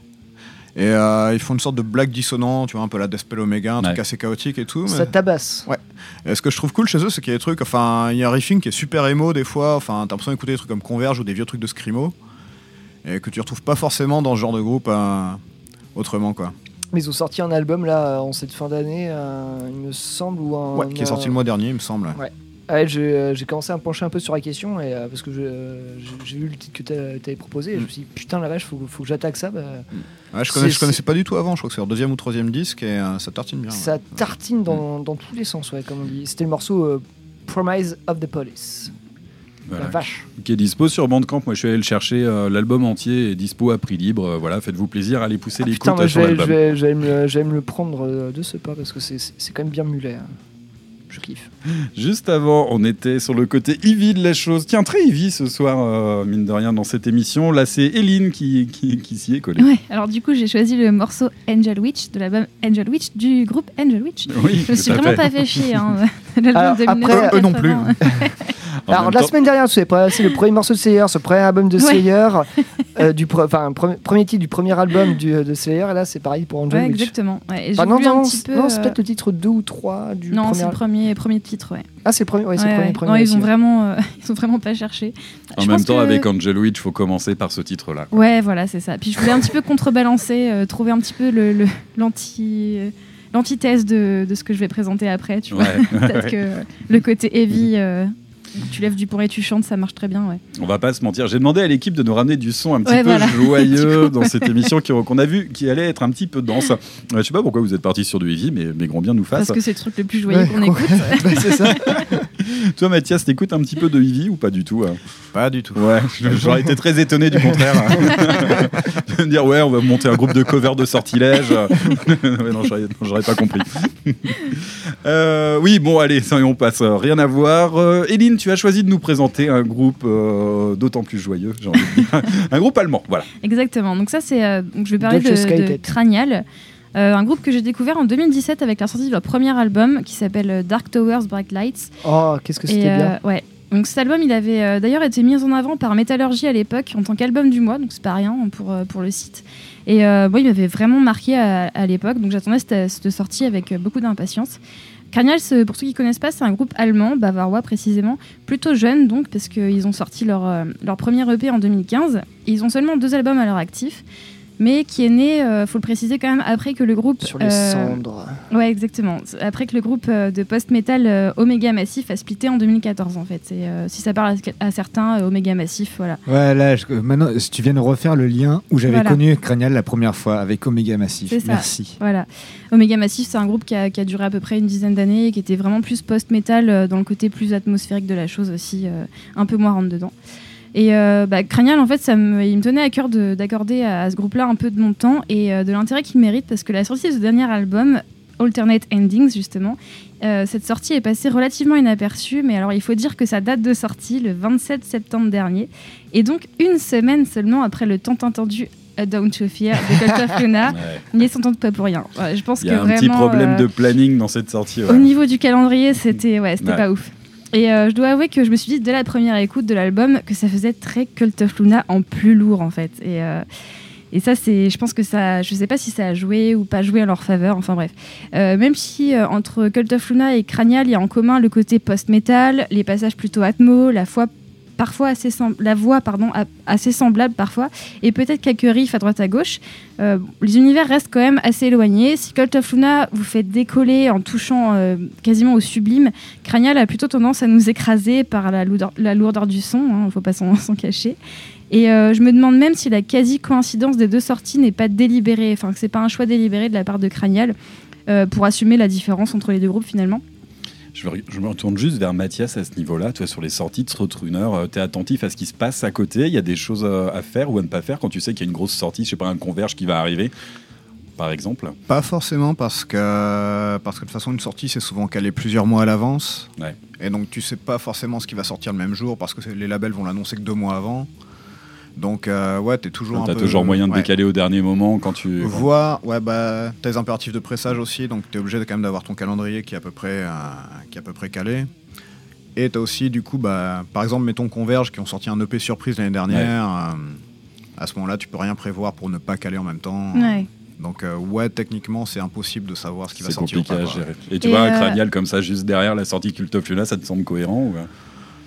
Et euh, ils font une sorte de blague dissonant, tu vois, un peu la Deathspell Omega, un truc assez chaotique et tout. Ça tabasse. Ouais. Et ce que je trouve cool chez eux, c'est qu'il y a des trucs, enfin, il y a un riffing qui est super émo des fois, enfin, t'as l'impression d'écouter des trucs comme Converge ou des vieux trucs de Screamo, et que tu retrouves pas forcément dans ce genre de groupe euh, autrement, quoi. Mais ils ont sorti un album là en cette fin d'année, euh, il me semble, ou un. Ouais, qui est sorti le mois dernier, il me semble. Ouais. Ouais, j'ai euh, j'ai commencé à me pencher un peu sur la question et, euh, parce que euh, j'ai vu le titre que tu avais proposé et je me suis dit putain la vache faut, faut que j'attaque ça. bah, Ouais, je, connais, je connaissais pas du tout avant, je crois que c'est leur deuxième ou troisième disque, et euh, ça tartine bien. ouais. Ça tartine dans, dans tous les sens, ouais, comme on dit. C'était le morceau euh, Promise of the Police. Voilà. La vache. Qui est dispo sur Bandcamp. Moi, je suis allé le chercher. euh, L'album entier est dispo à prix libre. Euh, voilà, faites-vous plaisir, allez pousser les Putain, coups sur l'album. je vais- je vais me, le- prendre euh, de ce pas parce que c'est quand même bien mulet. hein. Je kiffe. Juste avant, on était sur le côté Ivy de la chose. Tiens, très Ivy ce soir, euh, mine de rien, dans cette émission. Là, c'est Eline qui, qui, qui s'y est collée. Ouais, alors du coup, j'ai choisi le morceau Angel Witch de l'album Angel Witch du groupe Angel Witch. Oui, je me suis vraiment fait. pas fait chier. Hein, Alors, de après, eux non plus. 1980. En Alors la temps- semaine dernière, c'est le premier morceau de Slayer, ce premier album de Ouais. Slayer, euh, du pre- enfin premier, premier titre du premier album du, de Slayer, et là c'est pareil pour Angel Ouais, Witch. exactement. Ouais, Enfin, non, non, c'est- peu, non, c'est euh, peut-être le titre 2 ou 3 du Non, premier c'est le premier, premier titre, ouais. Ah, c'est le premier, ouais, c'est Ouais, le premier, ouais. premier Non, ils ont vraiment, euh, ils ont vraiment pas cherché. En Je même temps, que- avec Angel Witch, faut commencer par ce titre-là. Ouais, voilà, c'est ça. Puis je voulais un petit peu contrebalancer, euh, trouver un petit peu le, le- l'anti, euh, l'antithèse de, de ce que je vais présenter après. Tu vois, Ouais, peut-être ouais. que le côté heavy, euh, tu lèves du pont et tu chantes, ça marche très bien, ouais. On va pas se mentir. J'ai demandé à l'équipe de nous ramener du son un petit Ouais, peu voilà. joyeux dans cette émission qu'on a vu qui allait être un petit peu dense. Euh, je sais pas pourquoi vous êtes parti sur du heavy, mais, mais grand bien nous fasse. Parce que c'est le truc le plus joyeux Ouais, qu'on écoute. c'est ça. Toi, Mathias, t'écoutes un petit peu de Ivy ou pas du tout hein? Pas du tout. Ouais, j'aurais été très étonné du contraire. de me dire, ouais, on va monter un groupe de cover de sortilège. ouais, non, j'aurais non, j'aurais pas compris. Euh, oui, bon, allez, ça, on passe. Rien à voir. Euh, Eline, tu as choisi de nous présenter un groupe euh, d'autant plus joyeux, j'ai envie de dire. un groupe allemand, voilà. Exactement. Donc ça, c'est. euh, je vais parler de, de. Cranial, euh, un groupe que j'ai découvert en 2017 avec la sortie de leur premier album qui s'appelle Dark Towers Bright Lights. Oh, qu'est-ce que c'était euh, bien. Ouais. Donc cet album, il avait euh, d'ailleurs été mis en avant par Metallurgy à l'époque en tant qu'album du mois, donc c'est pas rien pour, euh, pour le site. Et euh, moi, il m'avait vraiment marqué à, à l'époque, donc j'attendais cette, cette sortie avec euh, beaucoup d'impatience. Cranial, c'est- pour ceux qui connaissent pas, c'est un groupe allemand, bavarois précisément, plutôt jeune donc, parce qu'ils ont sorti leur, euh, leur premier EP en 2015. Et ils ont seulement deux albums à leur actif, mais qui est né, euh, faut le préciser quand même, après que le groupe. Sur les euh, cendres. Ouais, exactement. Après que le groupe euh, de post-metal euh, Omega Massif a splitté en 2014, en fait. Euh, si ça parle à, à certains, euh, Omega Massif, voilà. Ouais, là, je- maintenant, si tu viens de refaire le lien où j'avais Voilà. connu Cranial la première fois avec Omega Massif. C'est ça. Merci. Voilà. Omega Massif, c'est un groupe qui a, qui a duré à peu près une dizaine d'années et qui était vraiment plus post-metal euh, dans le côté plus atmosphérique de la chose aussi, euh, un peu moins rentre dedans. Et euh, bah, Cranial, en fait, ça me, il me tenait à cœur de- d'accorder à, à ce groupe-là un peu de mon temps et euh, de l'intérêt qu'il mérite parce que la sortie de ce dernier album, Alternate Endings, justement, euh, cette sortie est passée relativement inaperçue, mais alors il faut dire que sa date de sortie, le 27 septembre dernier, et donc une semaine seulement après le tant entendu A Down to Fear de Cult of Luna, Ouais. n'y s'entendent pas pour rien. Ouais, je pense Il y que a un vraiment, petit problème euh, de planning dans cette sortie. ouais. au niveau du calendrier, c'était ouais, c'était pas ouf. Et euh, je dois avouer que je me suis dit dès la première écoute de l'album que ça faisait très Cult of Luna en plus lourd en fait. Et, euh, ça, c'est, je pense que ça, je sais pas si ça a joué ou pas joué en leur faveur. Enfin bref, Euh, même si entre Cult of Luna et Cranial, il y a en commun le côté post-metal, les passages plutôt atmo, la foi parfois assez la voix pardon assez semblable parfois et peut-être quelques riffs à droite à gauche. Euh, les univers restent quand même assez éloignés. Si Cult of Luna vous fait décoller en touchant euh, quasiment au sublime, Cranial a plutôt tendance à nous écraser par la lourdeur, du son. Il ne faut pas s'en cacher. Et euh, je me demande même si la quasi-coïncidence des deux sorties n'est pas délibérée, enfin que c'est pas un choix délibéré de la part de Cranial pour assumer la différence entre les deux groupes finalement. Je, me- je me retourne juste vers Mathias à ce niveau-là. Toi, sur les sorties de Roadrunner, euh, t'es attentif à ce qui se passe à côté. Il y a des choses euh, à faire ou à ne pas faire quand tu sais qu'il y a une grosse sortie, je sais pas, un converge qui va arriver, par exemple? Pas forcément parce que, parce que de toute façon, une sortie, c'est souvent calé plusieurs mois à l'avance. Ouais. Et donc, tu sais pas forcément ce qui va sortir le même jour parce que les labels vont l'annoncer que deux mois avant. Donc, euh, ouais, t'es toujours un T'as peu. toujours moyen de ouais. décaler au dernier moment quand tu. Voir, ouais, bah, t'as les impératifs de pressage aussi, donc t'es obligé de, quand même d'avoir ton calendrier qui est à peu près, euh, qui est à peu près calé. Et t'as aussi, du coup, bah, par exemple, mettons Converge qui ont sorti un EP surprise l'année dernière. euh, à ce moment-là, tu peux rien prévoir pour ne pas caler en même temps. Ouais. Donc, euh, ouais, techniquement, c'est impossible de savoir ce qui va C'est sortir. ou compliqué à gérer. Et tu Et, vois, un cranial comme ça, juste derrière la sortie Cult of Luna, ça te semble cohérent ou...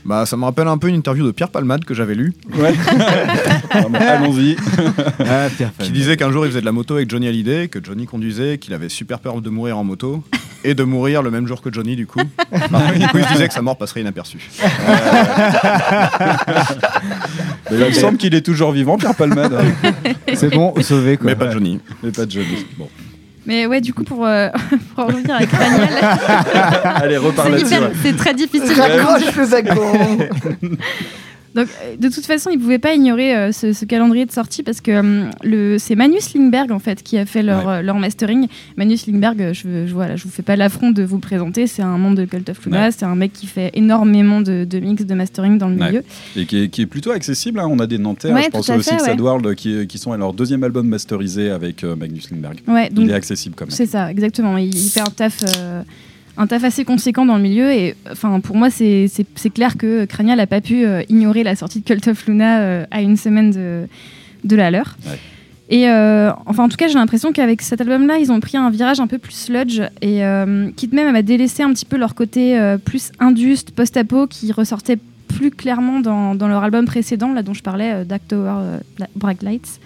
euh Bah, ça me rappelle un peu une interview de Pierre Palmade que j'avais lue. Ouais. Allons-y. Ah, Pierre qui disait qu'un jour il faisait de la moto avec Johnny Hallyday, que Johnny conduisait, qu'il avait super peur de mourir en moto et de mourir le même jour que Johnny du coup. du coup il se disait que sa mort passerait inaperçue. Mais il me semble qu'il est toujours vivant, Pierre Palmade. C'est bon, sauvé quoi. Mais pas Johnny. Mais pas Johnny. Bon. Mais ouais, du coup, pour, euh, pour en revenir à Cranial, Allez, là-dessus. ouais. c'est très difficile. Raccroche le wagon Donc, euh, de toute façon, ils ne pouvaient pas ignorer euh, ce, ce calendrier de sortie parce que hum, le, c'est Manus Lindberg en fait qui a fait leur, euh, leur mastering. Manus Lindberg, je, voilà, je vous fais pas l'affront de vous le présenter. C'est un membre de Cult of Luna. Ouais. C'est un mec qui fait énormément de, de mix, de mastering dans le Ouais. milieu. Et qui est, qui est plutôt accessible. hein. On a des Nantais, Ouais, je pense aussi. Sad World, qui, qui sont à leur deuxième album masterisé avec euh, Magnus Lindberg. Ouais, donc- Il est accessible quand même. C'est ça, exactement. Il, il fait un taf, un taf assez conséquent dans le milieu. Et enfin, pour moi, c'est clair que Cranial n'a pas pu euh, ignorer la sortie de Cult of Luna euh, à une semaine de, de la leur. Ouais. Et euh, enfin, en tout cas, j'ai l'impression qu'avec cet album-là, ils ont pris un virage un peu plus sludge et quitte même à délaisser un petit peu leur côté plus induste, post-apo, qui ressortait plus clairement dans, dans leur album précédent, là dont je parlais, Dark Tower Bright Lights.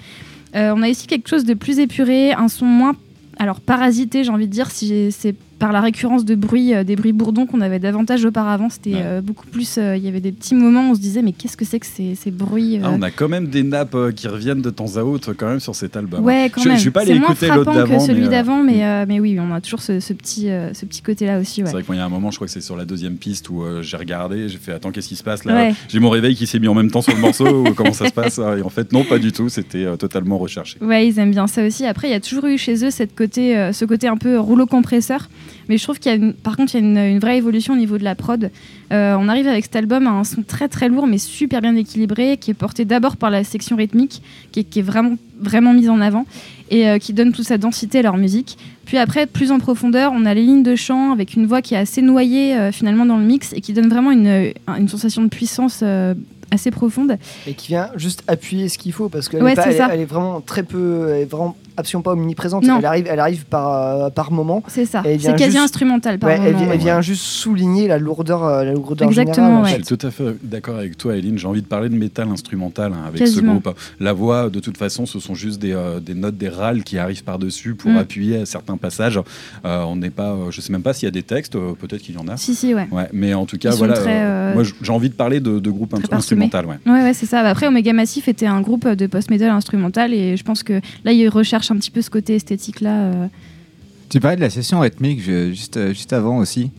On a ici quelque chose de plus épuré, un son moins alors parasité, j'ai envie de dire, si c'est par la récurrence de bruits, euh, des bruits bourdons qu'on avait davantage auparavant. C'était Ouais. euh, beaucoup plus. euh, Il y avait des petits moments où on se disait, mais qu'est-ce que c'est que ces, ces bruits Ah, on a quand même des nappes qui reviennent de temps à autre quand même sur cet album. Ouais, quand je, même. je suis pas allé écouter l'autre frappant que d'avant. celui mais, d'avant, mais, mais oui, on a toujours ce, ce petit, ce petit côté-là aussi. Ouais. C'est vrai qu'il y a un moment, je crois que c'est sur la deuxième piste où j'ai regardé, j'ai fait attends qu'est-ce qui se passe là? Ouais. J'ai mon réveil qui s'est mis en même temps sur le morceau ou comment ça se passe? Et en fait non pas du tout, c'était totalement recherché. Ouais, ils aiment bien ça aussi. Après, il y a toujours eu chez eux cette côté, ce côté un peu rouleau compresseur. Mais je trouve qu'il y a, une- par contre, il y a une, une vraie évolution au niveau de la prod. Euh, on arrive avec cet album à un son très très lourd, mais super bien équilibré, qui est porté d'abord par la section rythmique, qui est, qui est vraiment vraiment mise en avant et euh, qui donne toute sa densité à leur musique. Puis après, plus en profondeur, on a les lignes de chant avec une voix qui est assez noyée euh, finalement dans le mix et qui donne vraiment une, une sensation de puissance euh, assez profonde. et qui vient juste appuyer ce qu'il faut parce qu'elle Ouais, est, est- est vraiment très peu, elle est vraiment absolument pas omniprésente. Non. Elle arrive, elle arrive par, euh, par moment. C'est ça. C'est quasi juste- instrumental par Ouais, elle, moment, vient- elle ouais. vient juste souligner la lourdeur, euh, la lourdeur Exactement, générale. en ouais. Je suis tout à fait d'accord avec toi, Eileen. J'ai envie de parler de métal instrumental hein, avec Quasiment. ce groupe. La voix, de toute façon, ce sont juste des, euh, des notes, des râles qui arrivent par-dessus pour Mm. appuyer à certains passages. Euh, on n'est pas, euh, je sais même pas s'il y a des textes, euh, peut-être qu'il y en a. Si, si, ouais. Ouais, mais en tout cas, Ils voilà. très, moi, j'ai envie de parler de, de groupe instrumental. Ouais. Ouais, ouais, c'est ça. Après, Omega Massif était un groupe de post-metal instrumental et je pense que là, ils recherchent un petit peu ce côté esthétique-là. euh. Tu parlais de la session rythmique juste, euh, juste avant aussi.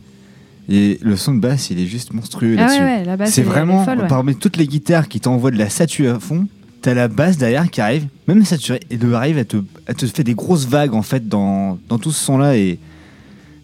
Et le son de basse, il est juste monstrueux Ah là-dessus. ouais, C'est elle est- elle est vraiment, folle, ouais. parmi toutes les guitares qui t'envoient de la statue à fond, t'as la basse derrière qui arrive, même saturée, et elle arrive à te, à te fait des grosses vagues en fait dans, dans tout ce son-là. Et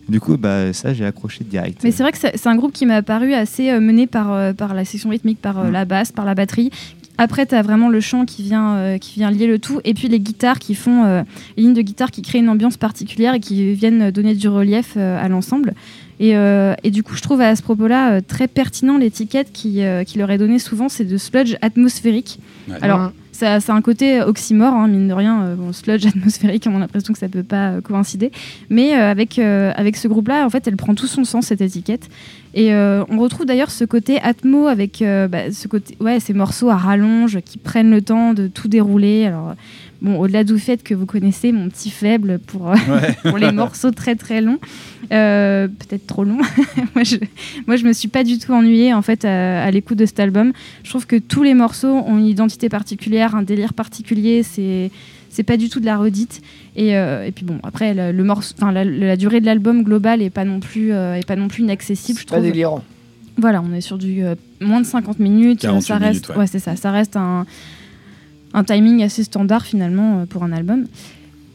du coup, bah, ça, j'ai accroché direct. Mais c'est vrai que c'est un groupe qui m'a paru assez euh, mené par, par la section rythmique, par Mm. la basse, par la batterie. Après, tu as vraiment le chant qui vient, euh, qui vient lier le tout, et puis les guitares qui font, euh, les lignes de guitare qui créent une ambiance particulière et qui viennent donner du relief euh, à l'ensemble. Et, euh, et du coup, je trouve à ce propos-là euh, très pertinent l'étiquette qui, euh, qui leur est donnée souvent, c'est de sludge atmosphérique. Ouais. Alors. Ça, ça a un côté oxymore, hein, mine de rien. euh, sludge atmosphérique, on a l'impression que ça peut pas euh, coïncider. Mais euh, avec, euh, avec ce groupe-là, en fait, elle prend tout son sens, cette étiquette. Et on retrouve d'ailleurs ce côté atmo avec bah, ce côté, ouais, ces morceaux à rallonge qui prennent le temps de tout dérouler. Alors, bon, au-delà du fait que vous connaissez mon petit faible pour, euh, pour les morceaux très très longs, euh, peut-être trop longs. moi, je, moi, je me suis pas du tout ennuyée en fait à, à l'écoute de cet album. Je trouve que tous les morceaux ont une identité particulière, un délire particulier. C'est c'est pas du tout de la redite. Et, euh, et puis bon, après, le, le morceau, enfin, la, la durée de l'album global est pas non plus, euh, est pas non plus inaccessible. Je Pas trouve. délirant. Voilà, on est sur du euh, moins de 50 minutes. 48 ça reste, minutes, ouais. c'est ça. Ça reste un, un timing assez standard finalement euh, pour un album.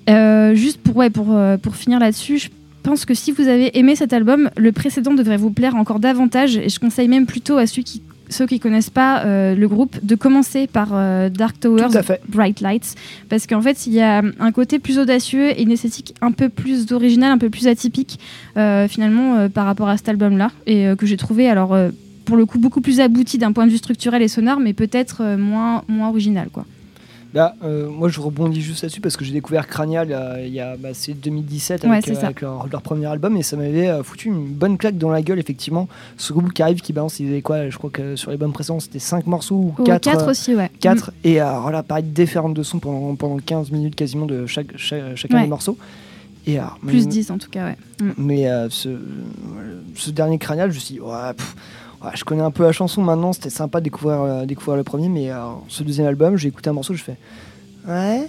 Euh, juste pour, ouais, pour, euh, pour finir là-dessus, je pense que si vous avez aimé cet album, le précédent devrait vous plaire encore davantage. Et je conseille même plutôt à ceux qui ceux qui connaissent pas euh, le groupe de commencer par euh, Dark Towers. Bright Lights, parce qu'en fait il y a un côté plus audacieux et une esthétique un peu plus originale, un peu plus atypique euh, finalement par rapport à cet album-là et que j'ai trouvé alors pour le coup beaucoup plus abouti d'un point de vue structurel et sonore, mais peut-être moins moins original quoi. Là, euh, moi je rebondis juste là-dessus parce que j'ai découvert Cranial euh, il y a bah, c'est 2017 Ouais, avec, euh, avec leur, leur premier album et ça m'avait foutu une bonne claque dans la gueule effectivement. Ce groupe qui arrive qui balance, ils avaient quoi Je crois que sur les albums précédents c'était 5 morceaux ou Oh, 4 quatre aussi, ouais. 4 et euh, voilà pareil différentes de son pendant, pendant 15 minutes quasiment de chaque, chaque- chacun Ouais. des morceaux. Et alors, Plus mais- 10 en tout cas, ouais. Mm. mais ce, ce dernier cranial, je me suis dit, ouais, pff, ouais, je connais un peu la chanson maintenant, c'était sympa de découvrir, euh, découvrir le premier, mais euh, ce deuxième album, j'ai écouté un morceau, je fais, ouais,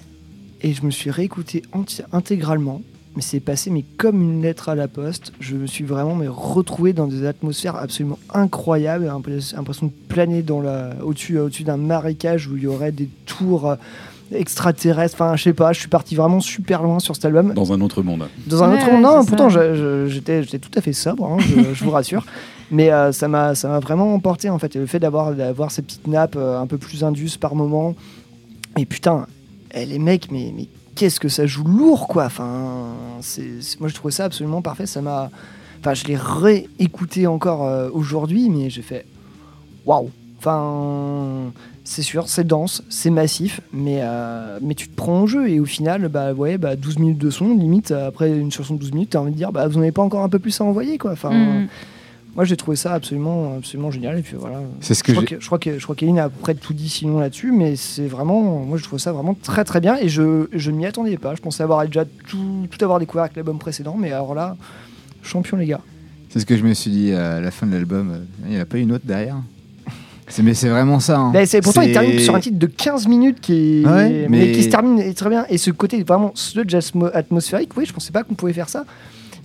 et je me suis réécouté enti- intégralement, mais c'est passé mais comme une lettre à la poste. Je me suis vraiment mais, retrouvé dans des atmosphères absolument incroyables, impr- l'impression de planer dans la, au-dessus, au-dessus d'un marécage où il y aurait des tours euh, extraterrestres. Enfin, je sais pas, je suis parti vraiment super loin sur cet album. Dans un autre monde. Dans un Ouais, autre monde, non, pourtant ça. je- je- j'étais j'étais tout à fait sobre, hein, je, je vous rassure. Mais euh, ça m'a ça m'a vraiment emporté en fait. Le fait d'avoir d'avoir ces petites nappes euh, un peu plus indus par moment. Et putain, eh, les mecs, mais, mais qu'est-ce que ça joue lourd quoi. Enfin, moi je trouve ça absolument parfait. Ça m'a. Enfin, je l'ai réécouté encore euh, aujourd'hui, mais j'ai fait waouh. Enfin, c'est sûr, c'est dense, c'est massif, mais, mais tu te prends au jeu et au final, bah ouais, bah 12 minutes de son, limite, après une chanson de 12 minutes, t'as envie de dire, bah vous n'avez pas encore un peu plus à envoyer, quoi. Enfin, Mm. Moi j'ai trouvé ça absolument, absolument génial et puis voilà. C'est ce que je crois que, je crois que je crois qu'Eline a à peu près tout dit sinon là-dessus, mais c'est vraiment, moi je trouve ça vraiment très très bien et je je ne m'y attendais pas. Je pensais avoir déjà tout, tout avoir découvert avec l'album précédent, mais alors là, champion les gars. C'est ce que je me suis dit à la fin de l'album. euh, Il n'y en a pas une autre derrière. C'est- Mais c'est vraiment ça. hein. C'est pourtant il termine sur un titre de 15 minutes qui est- Ouais, mais... mais- qui se termine très bien et ce côté vraiment sludge atmo- atmosphérique, oui, je pensais pas qu'on pouvait faire ça.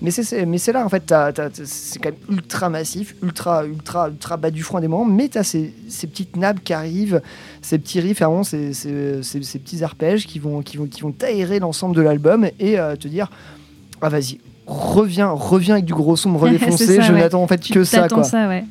Mais c'est- c'est mais c'est là en fait, t'as- t'as- t'as- c'est quand même ultra massif, ultra ultra ultra bas du front à des moments, mais t'as ces, ces petites nappes qui arrivent, ces petits riffs, vraiment ces, ces, ces- ces petits arpèges qui vont qui vont qui vont aérer l'ensemble de l'album et euh, te dire ah vas-y reviens reviens avec du gros son me C'est redéfoncer, ça, je ouais. n'attends en fait Tu que ça quoi. ça, ouais.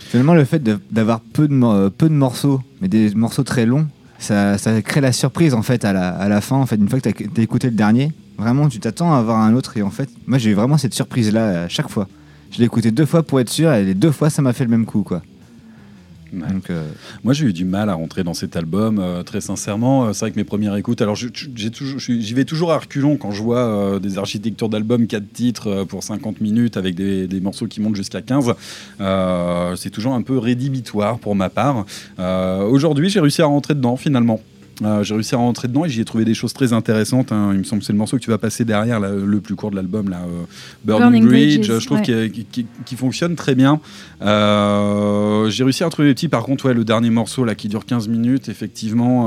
Finalement, le fait de- d'avoir peu de, mo- euh, peu de morceaux, mais des morceaux très longs, ça, ça crée la surprise en fait à la, à la fin. En fait, une fois que tu as, écouté le dernier, vraiment, tu t'attends à avoir un autre. Et en fait, moi, j'ai eu vraiment cette surprise là à chaque fois. Je l'ai écouté deux fois pour être sûr, et les deux fois, ça m'a fait le même coup, quoi. Ouais. Donc, euh, Moi, j'ai eu du mal à rentrer dans cet album, euh, très sincèrement. Euh, C'est vrai que mes premières écoutes, alors j'y vais toujours à reculons quand je vois euh, des architectures d'albums, 4 titres euh, pour 50 minutes avec des, des morceaux qui montent jusqu'à 15. Euh, C'est toujours un peu rédhibitoire pour ma part. Euh, Aujourd'hui, j'ai réussi à rentrer dedans finalement. Euh, j'ai réussi à rentrer dedans et j'y ai trouvé des choses très intéressantes. hein. Il me semble que c'est le morceau que tu vas passer derrière, là, le plus court de l'album, là, euh, Burning, Burning Bridge. Bridges, je trouve ouais. qu'il fonctionne très bien. Euh, j'ai réussi à trouver des petits. Par contre, ouais, le dernier morceau là qui dure 15 minutes, effectivement,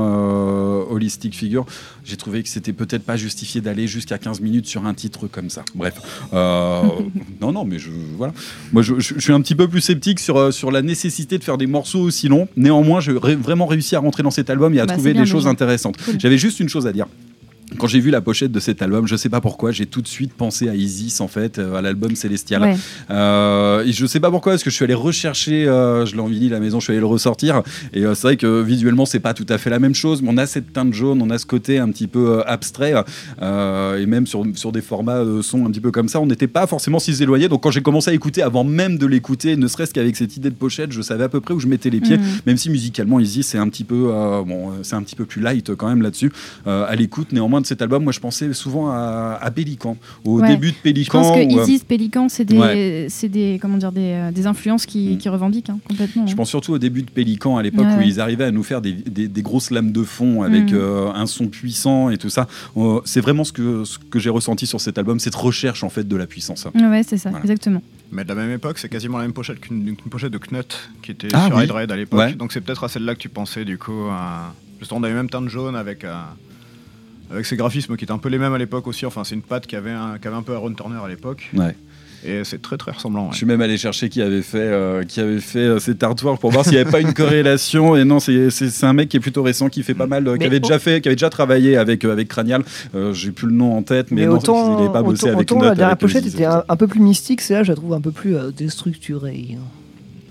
Holistic Figure, j'ai trouvé que c'était peut-être pas justifié d'aller jusqu'à 15 minutes sur un titre comme ça. Bref. Non, non, mais je, voilà. Moi, je, je- je suis un petit peu plus sceptique sur, sur la nécessité de faire des morceaux aussi longs. Néanmoins, j'ai vraiment réussi à rentrer dans cet album et à Bah, trouver des choses intéressantes. J'avais juste une chose à dire Quand j'ai vu la pochette de cet album, je sais pas pourquoi, j'ai tout de suite pensé à Isis en fait, euh, à l'album Célestial. Ouais. Euh, et je sais pas pourquoi, parce que je suis allé rechercher, euh, je l'ai en vinyle à la maison, je suis allé le ressortir. Et euh, c'est vrai que visuellement, c'est pas tout à fait la même chose, mais on a cette teinte jaune, on a ce côté un petit peu abstrait, et même sur, sur des formats de son un petit peu comme ça, on n'était pas forcément si éloignés. Donc quand j'ai commencé à écouter, avant même de l'écouter, ne serait-ce qu'avec cette idée de pochette, je savais à peu près où je mettais les pieds, Mhm. même si musicalement, Isis, c'est un petit peu, bon, c'est un petit peu plus light quand même là-dessus. À l'écoute, néanmoins, de cet album, moi, je pensais souvent à, à Pélican, au Ouais. début de Je Pélican. pense que euh, Isis, Pélican, c'est des, Ouais. c'est des, comment dire, des, euh, des influences qui, qui revendiquent hein, complètement. Je hein. pense surtout au début de Pélican, à l'époque Ouais, où ils arrivaient à nous faire des, des- des grosses lames de fond avec Mm. euh, un son puissant et tout ça. Euh, c'est vraiment ce que, ce que j'ai ressenti sur cet album, cette recherche en fait de la puissance. Ouais, ouais, c'est ça, Voilà. exactement. Mais de la même époque, c'est quasiment la même pochette qu'une pochette de Knut qui était Ah sur oui. Hide Red à l'époque. Ouais. Donc c'est peut-être à celle-là que tu pensais du coup. à- Justement, on avait même teinte jaune avec, euh, avec ces graphismes qui étaient un peu les mêmes à l'époque aussi. Enfin, c'est une patte qui avait un, qui avait un peu Aaron Turner à l'époque. Ouais. Et c'est très très ressemblant. ouais. Je suis même allé chercher qui avait fait, euh, qui avait fait euh, cet artwork pour voir s'il n'y avait pas une corrélation. Et non, c'est c'est- c'est un mec qui est plutôt récent, qui fait pas mal, euh, qui avait déjà fait, qui avait déjà travaillé avec euh, avec Cranial. Euh, J'ai plus le nom en tête, mais, Mais non, autant, il n'avait pas bossé autant- avec autant Knut, la dernière pochette était un, un peu plus mystique, c'est là je la trouve un peu plus euh, déstructurée.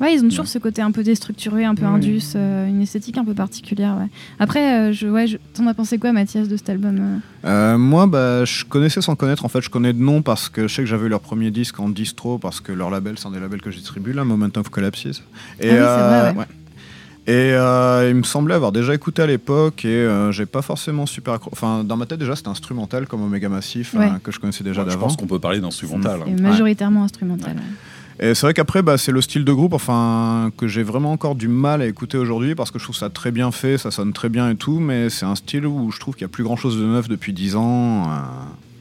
Ouais, ils ont toujours ce côté un peu déstructuré, un peu Ouais. indus, euh, une esthétique un peu particulière. Ouais. Après, euh, je, ouais, je- t'en as pensé quoi, Mathias, de cet album euh? Euh, moi, bah, je connaissais sans connaître. En fait, je connais de nom parce que je sais que j'avais eu leur premier disque en distro parce que leur label, c'est un des labels que je distribue là, Moment of Collapses. Et, Ah oui, c'est vrai, ouais. Et euh, il me semblait avoir déjà écouté à l'époque et euh, j'ai pas forcément super accro... Enfin, dans ma tête déjà, c'était instrumental comme Omega Massif Ouais. euh, que je connaissais déjà Ouais, je d'avant. pense qu'on peut parler d'instrumental. C'est majoritairement instrumental. Et c'est vrai qu'après, bah, c'est le style de groupe enfin, que j'ai vraiment encore du mal à écouter aujourd'hui parce que je trouve ça très bien fait, ça sonne très bien et tout, mais c'est un style où je trouve qu'il y a plus grand chose de neuf depuis 10 ans. euh.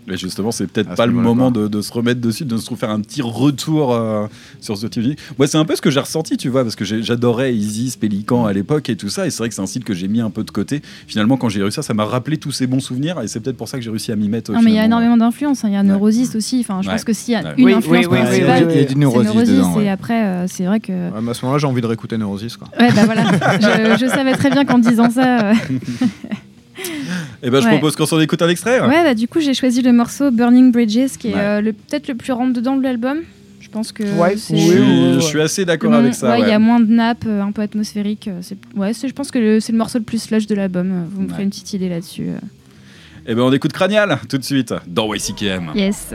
Mais justement, c'est peut-être pas le moment de, de se remettre dessus, de se faire un petit retour euh, sur ce TV. Moi, c'est un peu ce que j'ai ressenti, tu vois, parce que j'adorais Isis, Pélican à l'époque et tout ça. Et c'est vrai que c'est un style que j'ai mis un peu de côté. Finalement, quand j'ai réussi ça, ça m'a rappelé tous ces bons souvenirs. Et c'est peut-être pour ça que j'ai réussi à m'y mettre. euh, Non, mais il y a énormément d'influences. hein. Il y a Neurosis aussi. Enfin, je Ouais. pense que s'il y a Ouais. une Oui, influence oui, oui, principale, oui, oui, oui. Il y a du c'est Neurosis Neurosis. dedans, ouais. Et après, euh, c'est vrai que. Ouais, mais à ce moment-là, j'ai envie de réécouter Neurosis. Quoi. Ouais, bah voilà. je, je savais très bien qu'en disant ça. Et ben, je Ouais. propose qu'on s'en écoute un extrait. Ouais, bah, du coup, j'ai choisi le morceau Burning Bridges, qui est Ouais. euh, le- peut-être le plus rentre dedans de l'album. Je pense que. Ouais, c'est- je suis- je suis assez d'accord avec ça, Ouais, il y a moins de nappes, euh, un peu atmosphérique. euh, c'est- Ouais, c'est- je pense que le- c'est le morceau le plus slush de l'album. Vous me ferez une petite idée là-dessus. Et ben, on écoute Cranial tout de suite dans YCKM. Yes.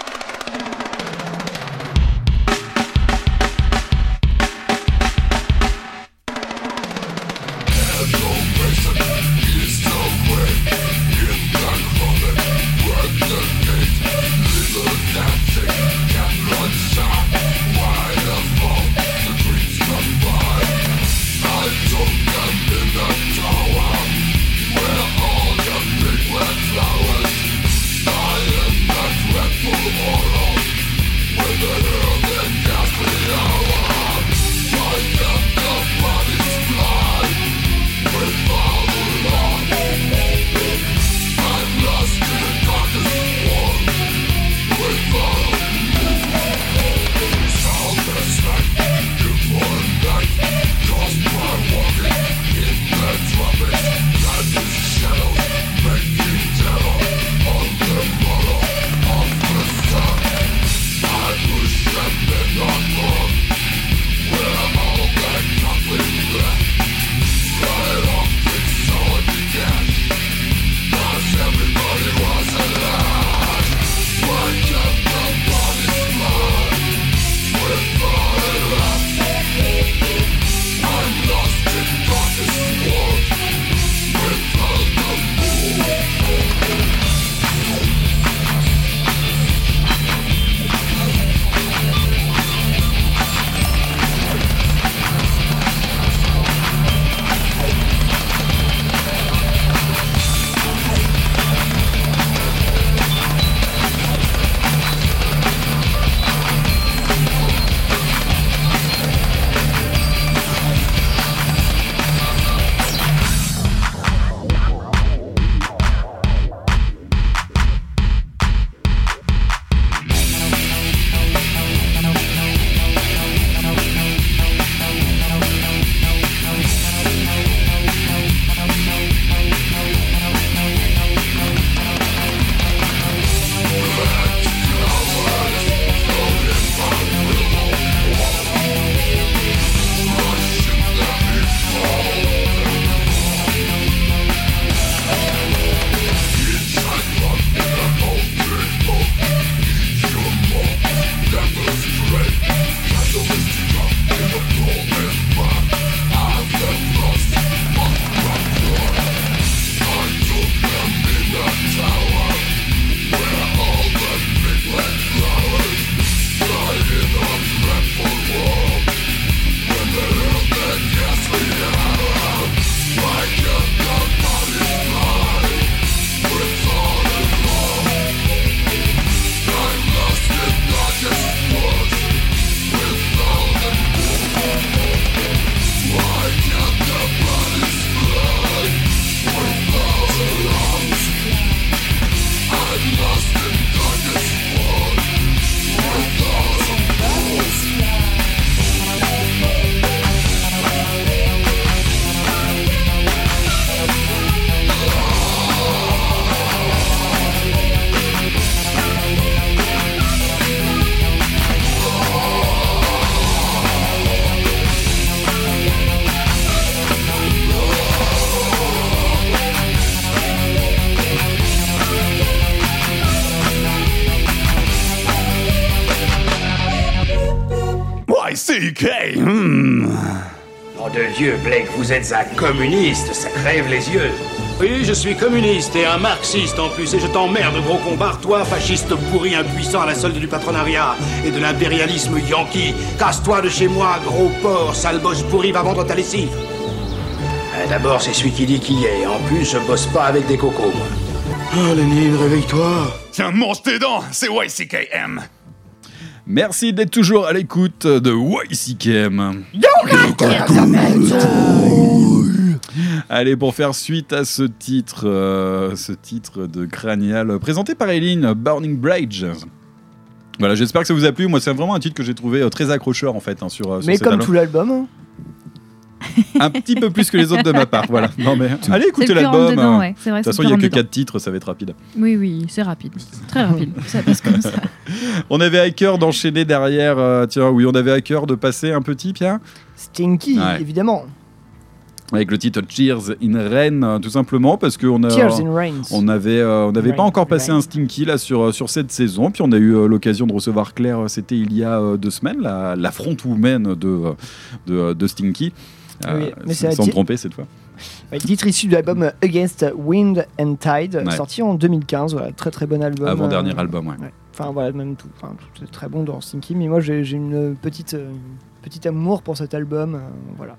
Vous êtes un communiste, ça crève les yeux. Oui, je suis communiste et un marxiste en plus, et je t'emmerde, gros combat, toi, fasciste pourri impuissant à la solde du patronariat et de l'impérialisme yankee. Casse-toi de chez moi, gros porc, sale bosse pourri, va vendre ta lessive. Euh, D'abord, c'est celui qui dit qui est, en plus, je bosse pas avec des cocos, moi. Oh, Lénine, réveille-toi Tiens, mange tes dents, c'est YCKM Merci d'être toujours à l'écoute de YCKM. Allez, pour faire suite à ce titre, euh, ce titre de Cranial, présenté par Eileen, Burning Bridge. Voilà, j'espère que ça vous a plu. Moi, c'est vraiment un titre que j'ai trouvé euh, très accrocheur en fait hein, sur, euh, sur Mais cet comme album. tout l'album, hein. Un petit peu plus que les autres de ma part. Voilà. Non mais allez plus l'album. hein. ouais. C'est vrai, De toute c'est façon, il y a que rentre-dedans. 4 titres, ça va être rapide. Oui, oui, c'est rapide. Très rapide. Ça passe comme ça. On avait à cœur d'enchaîner derrière. euh, tiens, oui, on avait à cœur de passer un petit Pierre. Stinky, Ouais. évidemment. Avec le titre Cheers in Rain, euh, tout simplement parce qu'on a, on avait, euh, on n'avait pas encore passé un Stinky là sur euh, sur cette saison, puis on a eu euh, l'occasion de recevoir Claire. C'était il y a euh, deux semaines, la, la frontwoman de euh, de, de Stinky. Oui, mais sans me tromper cette fois. Ouais, titre issu de l'album Against Wind and Tide, Ouais. sorti en 2015. Voilà, très très bon album. Avant-dernier euh, album, ouais. Enfin voilà, même tout. Enfin, tout est très bon dans Stinky, mais moi j'ai une petite, euh, petite amour pour cet album. euh, voilà.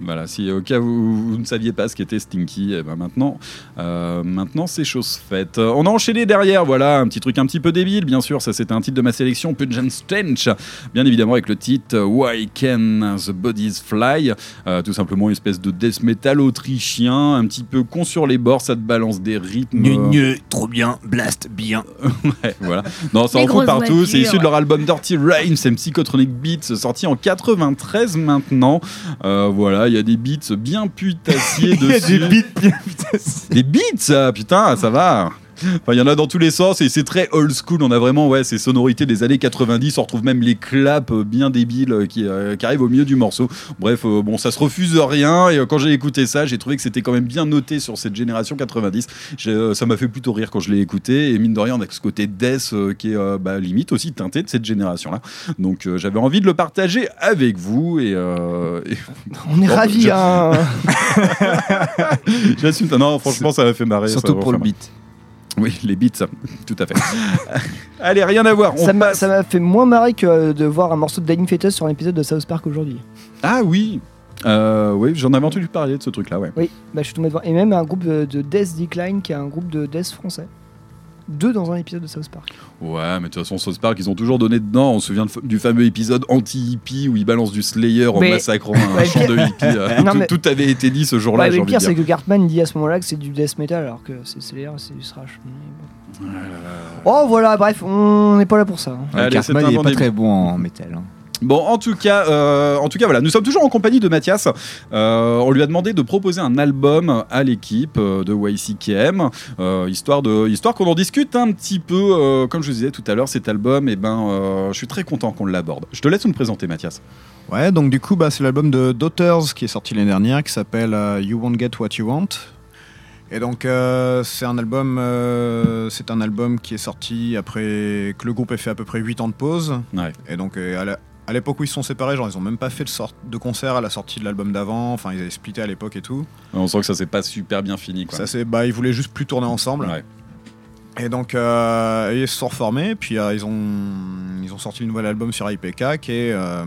Voilà, si au cas où vous ne saviez pas ce qu'était Stinky, eh ben maintenant, euh, maintenant c'est chose faite. Euh, On a enchaîné derrière, voilà, un petit truc un petit peu débile, bien sûr, ça c'était un titre de ma sélection, Pungent Stench, bien évidemment avec le titre euh, Why Can the Bodies Fly, Euh, tout simplement une espèce de death metal autrichien, un petit peu con sur les bords, ça te balance des rythmes. Gneu, trop bien, blast, bien. ouais, voilà. Non, ça en fout partout. C'est issu de leur album Dirty Rain, c'est Psychotronic Beats, sorti en 93 maintenant. Euh, voilà, il y a des beats bien putassiers Il y a dessus. des beats bien Des beats, ça, putain, ça va. Enfin, il y en a dans tous les sens et c'est très old school. On a vraiment ouais, ces sonorités des années 90. On retrouve même les claps euh, bien débiles euh, qui, euh, qui arrivent au milieu du morceau. Bref, euh, bon, ça se refuse rien. Et euh, quand j'ai écouté ça, j'ai trouvé que c'était quand même bien noté sur cette génération 90. J'ai, euh, ça m'a fait plutôt rire quand je l'ai écouté. Et mine de rien, on a ce côté death euh, qui est euh, bah, limite aussi teinté de cette génération-là. Donc euh, j'avais envie de le partager avec vous. Et, euh, et- On est Bon, ravis. je- hein. J'assume. Non, franchement, ça m'a fait marrer. Surtout pour le beat. Oui, les beats, tout à fait. Allez, rien à voir. On Ça m'a ça m'a fait moins marrer que euh, de voir un morceau de Dying Fetus sur un épisode de South Park aujourd'hui. Ah oui Euh, Oui, j'en avais entendu parler de ce truc-là, ouais. Oui, bah, je suis tombé devant. Et même un groupe de, de Death Decline qui est un groupe de death français. Deux dans un épisode de South Park. Ouais, mais de toute façon, South Park, ils ont toujours donné dedans. On se souvient du fameux épisode anti-hippie où ils balancent du Slayer en Mais- massacrant un champ de hippie. euh, Non, tout, mais- tout avait été dit ce jour-là, Ouais, le pire, c'est que Cartman dit à ce moment-là que c'est du death metal alors que c'est Slayer, c'est du thrash. Oh voilà, bref, on n'est pas là pour ça. hein. Allez, Cartman, c'est un il est pas très bon en métal. hein. Bon, en tout cas, euh, en tout cas, voilà, nous sommes toujours en compagnie de Mathias. Euh, on lui a demandé de proposer un album à l'équipe euh, de YCKM, euh, histoire de, histoire qu'on en discute un petit peu. comme je vous disais tout à l'heure, cet album, et ben, euh, je suis très content qu'on l'aborde. Je te laisse nous le présenter, Mathias. Ouais, donc du coup, bah, c'est l'album de Daughters qui est sorti l'année dernière, qui s'appelle You Won't Get What You Want. Et donc, euh, c'est un album, euh, c'est un album qui est sorti après que le groupe ait fait à peu près 8 ans de pause. Ouais. Et donc, euh, à la- à l'époque où ils se sont séparés, genre ils ont même pas fait de, sort- de concert à la sortie de l'album d'avant. Enfin, ils avaient splitté à l'époque et tout. On sent que ça s'est pas super bien fini. Quoi. Ça c'est, bah, ils voulaient juste plus tourner ensemble. Et donc euh, ils se sont reformés, puis euh, ils ont ils ont sorti le nouvel album sur IPK qui est euh,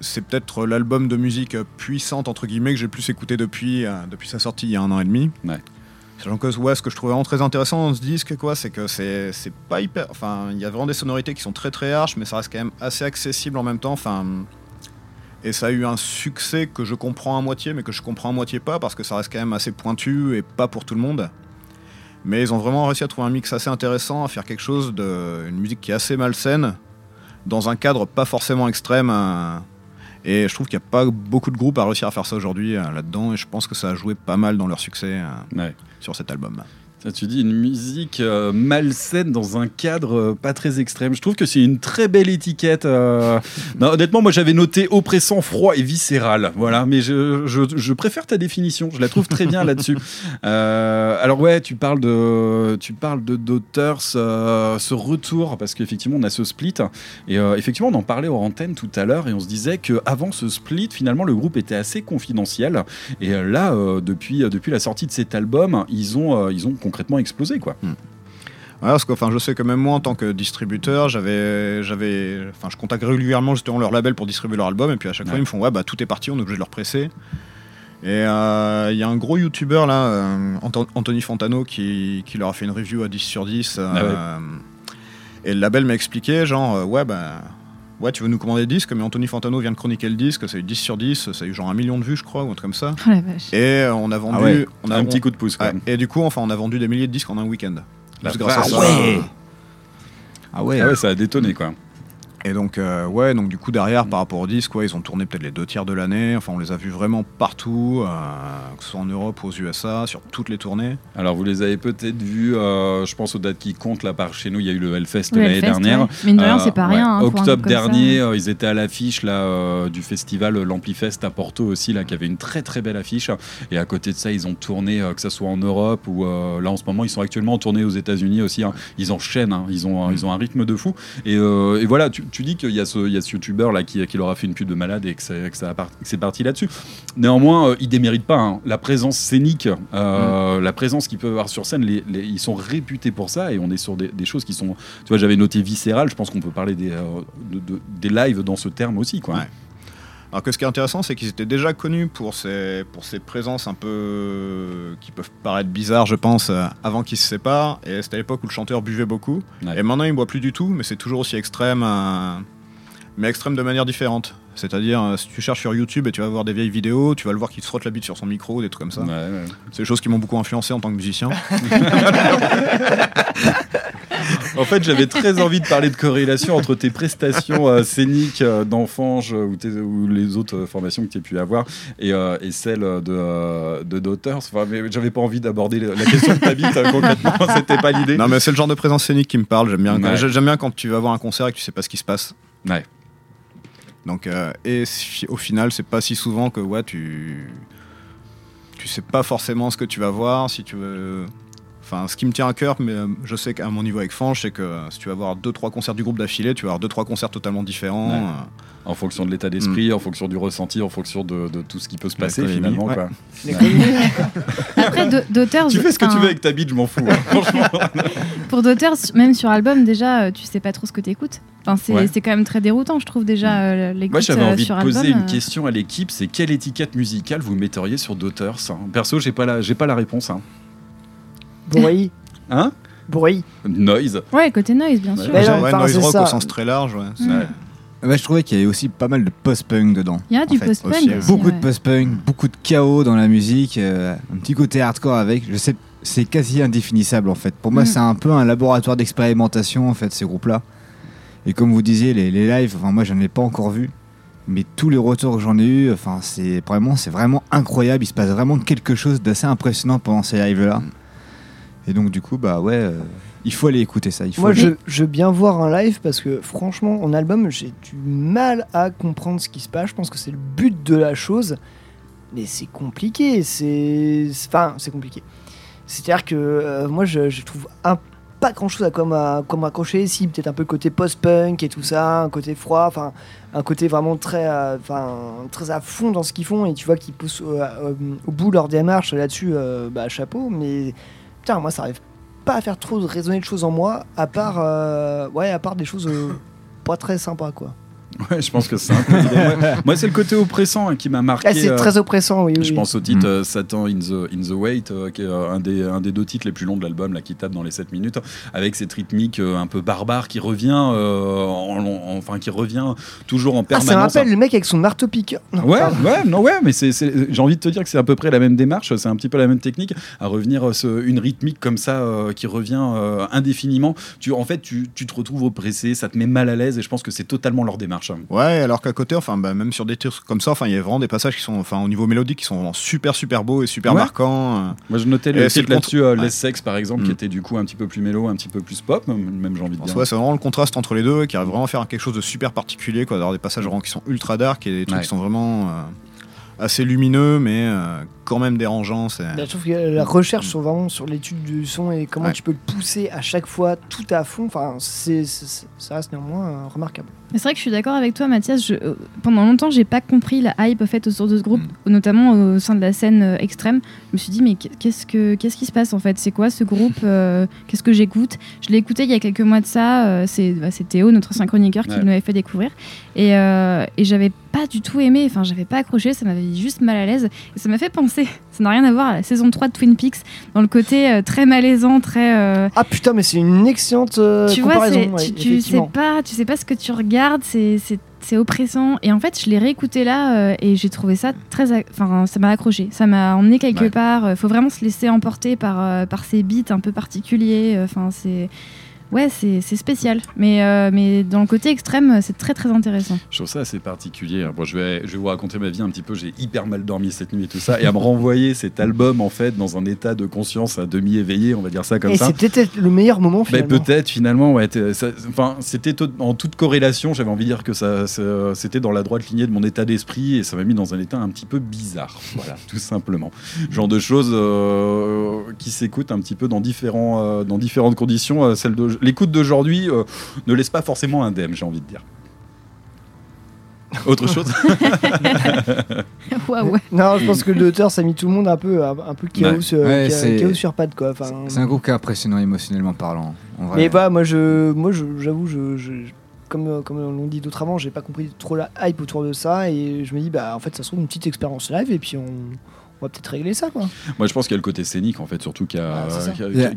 c'est peut-être l'album de musique puissante entre guillemets que j'ai le plus écouté depuis depuis sa sortie il y a un an et demi. Sachant que ouais, ce que je trouvais vraiment très intéressant dans ce disque, quoi, c'est que c'est c'est pas hyper. Enfin, il y a vraiment des sonorités qui sont très très harches, mais ça reste quand même assez accessible en même temps. Enfin, et ça a eu un succès que je comprends à moitié, mais que je comprends à moitié pas, parce que ça reste quand même assez pointu et pas pour tout le monde. Mais ils ont vraiment réussi à trouver un mix assez intéressant, à faire quelque chose de. une musique qui est assez malsaine, dans un cadre pas forcément extrême. Et je trouve qu'il n'y a pas beaucoup de groupes à réussir à faire ça aujourd'hui euh, là-dedans, et je pense que ça a joué pas mal dans leur succès euh, sur cet album. Tu dis une musique euh, malsaine dans un cadre euh, pas très extrême. Je trouve que c'est une très belle étiquette. euh. Non, honnêtement, moi j'avais noté oppressant, froid et viscéral. Voilà, mais je, je- je préfère ta définition. Je la trouve très bien là-dessus. Euh, alors ouais, tu parles de, tu parles de d'auteurs, euh, ce retour parce qu'effectivement on a ce split et effectivement on en parlait aux antennes tout à l'heure et on se disait que avant ce split, finalement le groupe était assez confidentiel et là depuis depuis la sortie de cet album, ils ont ils ont concrètement explosé quoi. Ouais, parce que enfin, je sais que même moi, en tant que distributeur, j'avais, j'avais, enfin, je contacte régulièrement justement leur label pour distribuer leur album, et puis à chaque fois ils me font ouais bah tout est parti, on est obligé de leur presser. Et euh, il y a un gros youtubeur là, euh, Anthony Fontano, qui, qui leur a fait une review à 10 sur 10. euh, Ah Et le label m'a expliqué, genre, euh, ouais, bah, ouais, tu veux nous commander le disque, mais Anthony Fontano vient de chroniquer le disque, ça a eu 10 sur 10, ça a eu genre un million de vues, je crois, ou un truc comme ça. Oh la vache. Et euh, on a vendu. Ah ouais, on a un petit coup de pouce, quand Ouais, même. Et du coup, enfin, on a vendu des milliers de disques en un week-end. Juste grâce à ça. Ah ouais. Ah ouais. Ah ouais, ça a détonné quoi. Et donc, euh, ouais, donc du coup, derrière, par rapport au disque, ouais, ils ont tourné peut-être les deux tiers de l'année. Enfin, on les a vus vraiment partout, euh, que ce soit en Europe ou aux USA, sur toutes les tournées. Alors vous les avez peut-être vus, euh, je pense aux dates qui comptent là par chez nous, il y a eu le Hellfest l'année dernière. ouais. Mine de rien, c'est pas rien, hein, Octobre dernier, euh, ils étaient à l'affiche là euh, du festival l'Amplifest à Porto aussi là, qui avait une très très belle affiche. Et à côté de ça, ils ont tourné, euh, que ce soit en Europe ou euh, là en ce moment, ils sont actuellement en tournée aux États-Unis aussi. hein. Ils enchaînent, hein. ils ont ils ont un rythme de fou. Et, euh, et voilà, tu, tu dis qu'il y a ce il y a ce youtubeur là qui, qui leur a fait une pub de malade et que, c'est- que ça a par- que c'est parti là-dessus. Néanmoins, euh, ils déméritent pas hein. la présence scénique, euh, la présence qu'ils peuvent avoir sur scène. Les, les- ils sont réputés pour ça et on est sur des, des choses qui sont. Tu vois, j'avais noté viscéral. Je pense qu'on peut parler des, euh, de- de- des lives dans ce terme aussi, quoi. Alors que ce qui est intéressant, c'est qu'ils étaient déjà connus pour ces, pour ces présences un peu. qui peuvent paraître bizarres, je pense, euh, avant qu'ils se séparent. Et c'était à l'époque où le chanteur buvait beaucoup. Et maintenant, il boit plus du tout, mais c'est toujours aussi extrême, euh, mais extrême de manière différente. C'est-à-dire, euh, si tu cherches sur YouTube et tu vas voir des vieilles vidéos, tu vas le voir qu'il se frotte la bite sur son micro, des trucs comme ça. C'est des choses qui m'ont beaucoup influencé en tant que musicien. En fait, j'avais très envie de parler de corrélation entre tes prestations euh, scéniques euh, d'enfange euh, ou, les autres euh, formations que tu as pu avoir et, euh, et celles de, euh, de Daughters. Enfin, mais j'avais pas envie d'aborder la question de ta bite euh, concrètement, c'était pas l'idée. Non, mais c'est le genre de présence scénique qui me parle. J'aime bien, Ouais. j'aime bien quand tu vas voir un concert et que tu sais pas ce qui se passe. Ouais. Donc, euh, et si- au final, c'est pas si souvent que ouais, tu tu sais pas forcément ce que tu vas voir. Si tu veux, enfin, ce qui me tient à cœur, mais euh, je sais qu'à mon niveau avec Fange, c'est que euh, si tu vas voir deux trois concerts du groupe d'affilée, tu vas avoir deux trois concerts totalement différents. Ouais. euh, En fonction de l'état d'esprit, en fonction du ressenti, en fonction de, de tout ce qui peut se passer finalement. ouais. quoi. Après, Do- Daughters. Tu fais ce que tu veux avec ta bite, je m'en fous. hein, franchement. Pour Daughters, même sur album, déjà, tu sais pas trop ce que t'écoutes. Enfin, c'est Ouais. quand même très déroutant, je trouve, déjà, euh, l'écoute Moi, j'avais euh, envie de poser album, une euh. question à l'équipe c'est quelle étiquette musicale vous metteriez sur Daughters hein? Perso, j'ai pas la, j'ai pas la réponse. Hein, Bruit. Hein? Bruit. Noise. Ouais, côté noise, bien sûr. Ouais, noise rock ça. au sens très large. Ouais. Mm. Ouais, je trouvais qu'il y avait aussi pas mal de post-punk dedans. Il y a du post-punk Beaucoup ouais. de post-punk, beaucoup de chaos dans la musique, euh, un petit côté hardcore avec. Je sais, c'est quasi indéfinissable en fait. Pour moi, Mm. c'est un peu un laboratoire d'expérimentation en fait, ces groupes-là. Et comme vous disiez, les, les lives, enfin, moi, j'en ai pas encore vu. Mais tous les retours que j'en ai eu, enfin, c'est vraiment, c'est vraiment incroyable. Il se passe vraiment quelque chose d'assez impressionnant pendant ces lives-là. Mm. Et donc, du coup, bah ouais, euh, il faut aller écouter ça. Il faut Moi, aller- je, je veux bien voir un live parce que franchement, en album, j'ai du mal à comprendre ce qui se passe. Je pense que c'est le but de la chose, mais c'est compliqué. C'est, c'est- enfin, c'est compliqué. C'est-à-dire que euh, moi, je, je trouve un- pas grand-chose à comme à comme accrocher. Si peut-être un peu le côté post-punk et tout ça, un côté froid, enfin, un côté vraiment très, euh, très à fond dans ce qu'ils font. Et tu vois qu'ils poussent euh, euh, au bout leur démarche là-dessus. euh, bah, chapeau. Mais putain, moi, ça arrive pas à faire trop résonner de choses en moi, à part, ouais, à part des choses pas très sympas, quoi. Ouais, je pense que c'est un peu. Moi, c'est le côté oppressant hein, qui m'a marqué. Ah, c'est euh, très oppressant, oui. Je oui. pense au titre euh, Satan in the, in the Wait, euh, qui est euh, un des, un des deux titres les plus longs de l'album, là, qui tape dans les 7 minutes, avec cette rythmique euh, un peu barbare qui revient, euh, en- en- enfin, qui revient toujours en Ah, permanence. ça me rappelle le mec avec son marteau piqueur. Non, Ouais, pardon. ouais, non, ouais, mais c'est, c'est- j'ai envie de te dire que c'est à peu près la même démarche, c'est un petit peu la même technique, à revenir ce- une rythmique comme ça euh, qui revient euh, indéfiniment. Tu, en fait, tu, tu te retrouves oppressé, ça te met mal à l'aise, et je pense que c'est totalement leur démarche. Marche. Ouais, alors qu'à côté, enfin, bah, même sur des titres comme ça, enfin, il y a vraiment des passages qui sont, enfin, au niveau mélodique, qui sont vraiment super, super beaux et super Ouais. marquants. euh. Moi, je notais le titre là-dessus, euh. Les Sex par exemple, qui Mm. était du coup un petit peu plus mélo, un petit peu plus pop, même j'ai envie de dire. Ouais, c'est vraiment le contraste entre les deux qui arrive vraiment à faire quelque chose de super particulier, quoi, d'avoir des passages vraiment qui sont ultra dark et des trucs Ouais. qui sont vraiment euh, assez lumineux, mais euh, quand même dérangeants. C'est... Bah, je trouve que la recherche sur vraiment sur l'étude du son et comment Ouais. tu peux le pousser à chaque fois tout à fond, enfin, c'est, c'est- ça reste néanmoins euh, remarquable. Mais C'est vrai que je suis d'accord avec toi, Mathias. Je- euh, pendant longtemps, j'ai pas compris la hype faite autour de ce groupe, notamment au sein de la scène euh, extrême. Je me suis dit, mais qu'est-ce que qu'est-ce qui se passe en fait? C'est quoi ce groupe? Euh, Qu'est-ce que j'écoute? Je l'ai écouté il y a quelques mois de ça. euh, c'est bah, c'est Théo, notre synchroniqueur, qui Ouais. nous l'avait fait découvrir. Et, euh, et j'avais pas du tout aimé. Enfin, j'avais pas accroché. Ça m'avait juste mal à l'aise. Et ça m'a fait penser. Ça n'a rien à voir à la saison 3 de Twin Peaks, dans le côté euh, très malaisant, très. euh, Ah putain, mais c'est une excellente euh, tu vois, comparaison. c'est- ouais, tu, tu sais pas, tu sais pas ce que tu regardes, c'est oppressant. Et en fait, je l'ai réécouté là euh, et j'ai trouvé ça très, enfin, ça m'a accroché, ça m'a emmené quelque Ouais. part. Euh, Faut vraiment se laisser emporter par euh, par ces beats un peu particuliers. euh, Enfin, c'est ouais, c'est c'est spécial. Mais euh, mais dans le côté extrême, c'est très très intéressant. Je trouve ça assez particulier. Bon, je, vais, je vais vous raconter ma vie un petit peu. J'ai hyper mal dormi cette nuit et tout ça. Et à me renvoyer cet album, en fait, dans un état de conscience à demi éveillé, on va dire ça comme Et ça. c'était peut-être le meilleur moment Bah, finalement. peut-être finalement, ouais. Enfin, c'était en toute corrélation. J'avais envie de dire que ça, c'était dans la droite lignée de mon état d'esprit et ça m'a mis dans un état un petit peu bizarre. Voilà, tout simplement. Genre de choses euh, qui s'écoutent un petit peu dans différents, euh, dans différentes conditions. Euh, celle de l'écoute d'aujourd'hui euh, ne laisse pas forcément indemne, j'ai envie de dire. Autre chose Waouh. Non, je pense que l'auteur, ça a mis tout le monde un peu, un, un peu chaos, Ouais. euh, Ouais, chaos sur pattes quoi. Enfin, C'est un groupe qui est impressionnant émotionnellement parlant. En vrai. Mais voilà, moi, je, moi, je- j'avoue, je, je- comme, comme l'ont dit d'autres avant, j'ai pas compris trop la hype autour de ça et je me dis, bah, en fait, ça se trouve une petite expérience live et puis on, on va peut-être régler ça, quoi. Moi, je pense qu'il y a le côté scénique, en fait, surtout qui a, Ah, qui a- Yeah.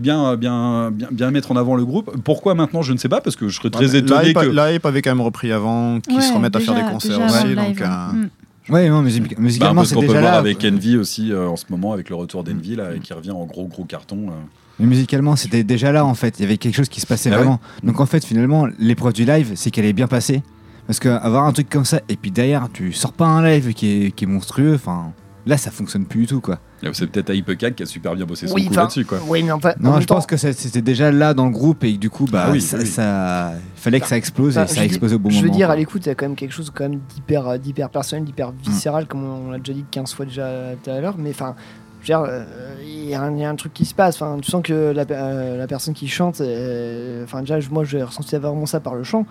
bien, bien, bien, bien mettre en avant le groupe. Pourquoi maintenant, je ne sais pas, parce que je serais très Ouais, étonné que. hype avait quand même repris avant, qu'ils se remettent à faire déjà- des concerts déjà aussi. Donc, euh, Mm. Ouais, non, music- Bah, musicalement, peu ce c'est qu'on peut déjà voir là. avec Envy aussi euh, en ce moment, avec le retour d'Envy, là, et qui revient en gros, gros carton. euh. Mais musicalement, c'était déjà là en fait. Il y avait quelque chose qui se passait Ah vraiment. Donc en fait, finalement, l'épreuve du live, c'est qu'elle est bien passée. Parce qu'avoir un truc comme ça, et puis derrière, tu sors pas un live qui est, qui est monstrueux, enfin, là, ça fonctionne plus du tout quoi. Là, C'est peut-être Hypecag qui a super bien bossé son Oui, coup là-dessus, quoi. Oui, mais en fait, en Non, je temps- pense que c'était déjà là dans le groupe et du coup, bah, Ah oui, ça, oui. ça- il fallait que ça explose Enfin, et ça je a explosé au bon je moment. veux dire, quoi. à l'écoute, il y a quand même quelque chose quand même d'hyper, euh, d'hyper personnel, d'hyper viscéral, comme on l'a déjà dit 15 fois déjà tout à l'heure. Mais enfin, je euh, il y, a un- il y a un truc qui se passe. Enfin, tu sens que la, pe- euh, la personne qui chante, euh, enfin, déjà, je- moi, j'ai ressenti vraiment ça par le chant.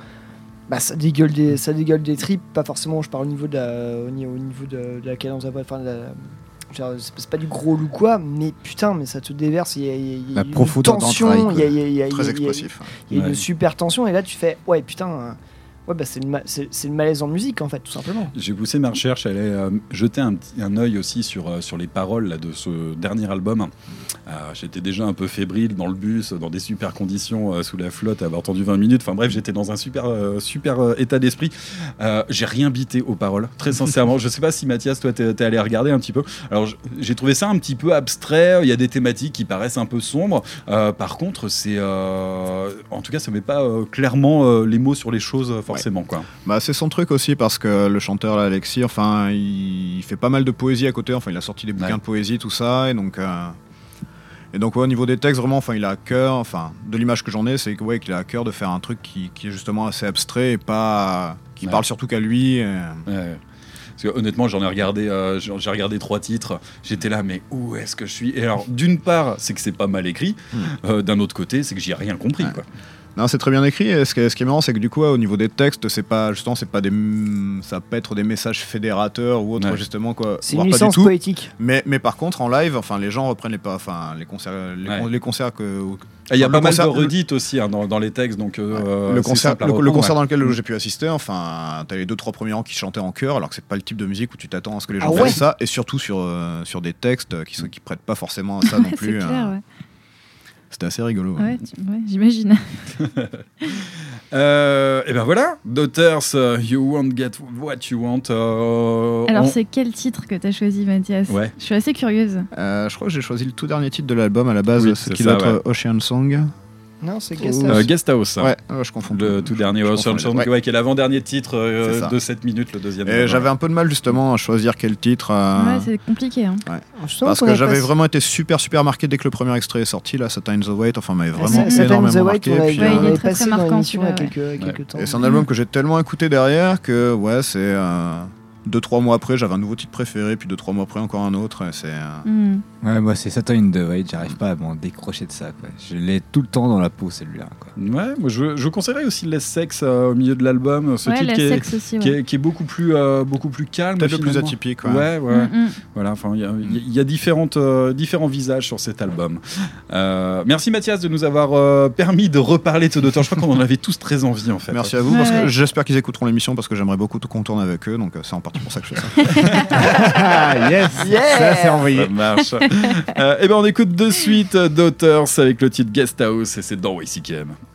Bah, ça dégueule des, ça dégueule des tripes. Pas forcément, je parle au niveau de la, au niveau, au niveau de, de la cadence de la voix, c'est pas du gros loup quoi, mais putain, mais ça te déverse. Il y a, il y a- il y a La une profondeur tension, il y a- il y a- il y il y une super tension et là tu fais ouais putain euh, ouais bah c'est le, ma- malaise en musique en fait tout simplement J'ai poussé ma recherche, j'allais euh, jeter un, un œil aussi sur, euh, sur les paroles là, de ce dernier album. Euh, j'étais déjà un peu fébrile dans le bus, dans des super conditions, euh, sous la flotte, à avoir entendu 20 minutes. Enfin bref, j'étais dans un super, super état d'esprit. J'ai rien bité aux paroles, très sincèrement. Je sais pas si Mathias, toi, t'es t'es allé regarder un petit peu. Alors j'ai trouvé ça un petit peu abstrait. Il y a des thématiques qui paraissent un peu sombres. Par contre, c'est. en tout cas, ça met pas clairement les mots sur les choses, forcément. Quoi. Bah, c'est son truc aussi parce que le chanteur là, Alexis, enfin, il, il fait pas mal de poésie à côté. Enfin, il a sorti des bouquins Ouais. de poésie, tout ça, et donc. euh, Et donc ouais, au niveau des textes, vraiment, enfin, il a à cœur, enfin, de l'image que j'en ai, c'est ouais, qu'il a à cœur de faire un truc qui, qui est justement assez abstrait et pas, qui Ouais. parle surtout qu'à lui. et- Ouais. Parce que honnêtement, j'en ai regardé, euh, j'ai regardé trois titres. J'étais là, mais où est-ce que je suis? Et alors, d'une part, c'est que c'est pas mal écrit. Euh, D'un autre côté, c'est que j'y ai rien compris. Quoi. Non, c'est très bien écrit. Et ce qui est, ce qui est marrant, c'est que du coup, au niveau des textes, c'est pas justement, c'est pas des, ça peut être des messages fédérateurs ou autre Ouais. justement quoi. c'est une pas licence tout. poétique Mais, mais par contre, en live, enfin, les gens reprennent les pas, enfin, les concerts, les, Ouais. con- les concerts que. Ah, Il y a pas mal concert- de redites aussi hein, dans, dans les textes. Donc, euh, le concert, simple à le, le reprendre, concert ouais. dans lequel j'ai pu assister, enfin, t'as les deux trois premiers rangs qui chantaient en chœur, alors que c'est pas le type de musique où tu t'attends à ce que les gens Ah fassent ouais ça, et surtout sur euh, sur des textes qui sont qui prêtent pas forcément à ça non c'est plus. clair, ouais. C'était assez rigolo. ouais. Ouais, tu- ouais, j'imagine. Euh, et ben voilà, Daughters, euh, You Won't Get What You Want. euh, Alors, on- c'est quel titre que t'as choisi, Mathias Ouais. Je suis assez curieuse. Euh, je crois que j'ai choisi le tout dernier titre de l'album à la base, Oui, c'est qui doit être ouais. Ocean Song. Non, c'est Guest Euh, House. Guest House. Ouais, ouais, je confonds. Le tout dernier Je House deux. ouais, qui est l'avant-dernier titre euh, de 7 minutes, le deuxième. Et j'avais un peu de mal justement à choisir quel titre. euh, Ouais, c'est compliqué. Hein. ouais. Je Parce que j'avais vraiment été super super marqué dès que le premier extrait est sorti. Là, Satan in the Wait, enfin, m'avait vraiment Satan in énormément the White, marqué. puis, Ouais, il euh, est très, très marquant, celui-là, quelques, quelques temps. Et c'est un album que j'ai tellement écouté derrière que ouais, c'est euh, deux trois mois après j'avais un nouveau titre préféré, puis deux trois mois après encore un autre. et C'est euh, Hmm. Ouais, moi c'est Satan in the j'arrive pas à m'en décrocher de ça. Quoi. Je l'ai tout le temps dans la peau celui-là. Quoi. Ouais, moi je, je conseillerais aussi Les Sex euh, au milieu de l'album, ce Ouais, titre qui est, Sex aussi, qui, ouais. est, qui est beaucoup plus euh, beaucoup plus calme. Peut-être le plus atypique, ouais. Ouais, ouais. Mm, mm. Voilà, enfin il y a, il y a différentes euh, différents visages sur cet album. Euh, merci Mathias de nous avoir euh, permis de reparler de ce d'auteur. Je crois qu'on en avait tous très envie en fait. Merci à vous, parce Ouais, que ouais. j'espère qu'ils écouteront l'émission parce que j'aimerais beaucoup tout qu'on tourne avec eux, donc euh, c'est en partie pour ça que je fais ça. Ah yes, Yeah ça c'est envoyé. Ça marche. Euh, et ben on écoute de suite euh, Daughters avec le titre Guest House et c'est dans YCKM.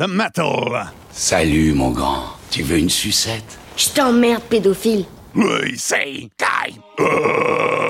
The metal. Salut, mon grand. Tu veux une sucette? Je t'emmerde, pédophile. Oui, c'est Kai. Euh,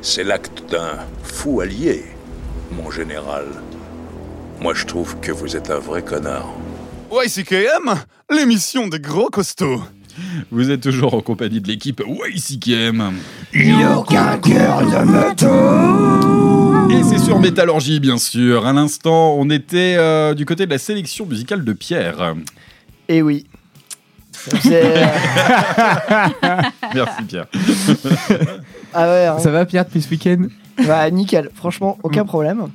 C'est l'acte d'un fou allié, mon général. Moi, je trouve que vous êtes un vrai connard. YCKM, l'émission des gros costauds. Vous êtes toujours en compagnie de l'équipe YCKM. Il n'y a aucun cœur de métaux. Et c'est sur Métallurgie, bien sûr. À l'instant, on était euh, du côté de la sélection musicale de Pierre. Et oui. Euh, Merci, Pierre. ah ouais, hein. Ça va Pierre depuis ce week-end Ouais, nickel. Franchement, aucun problème.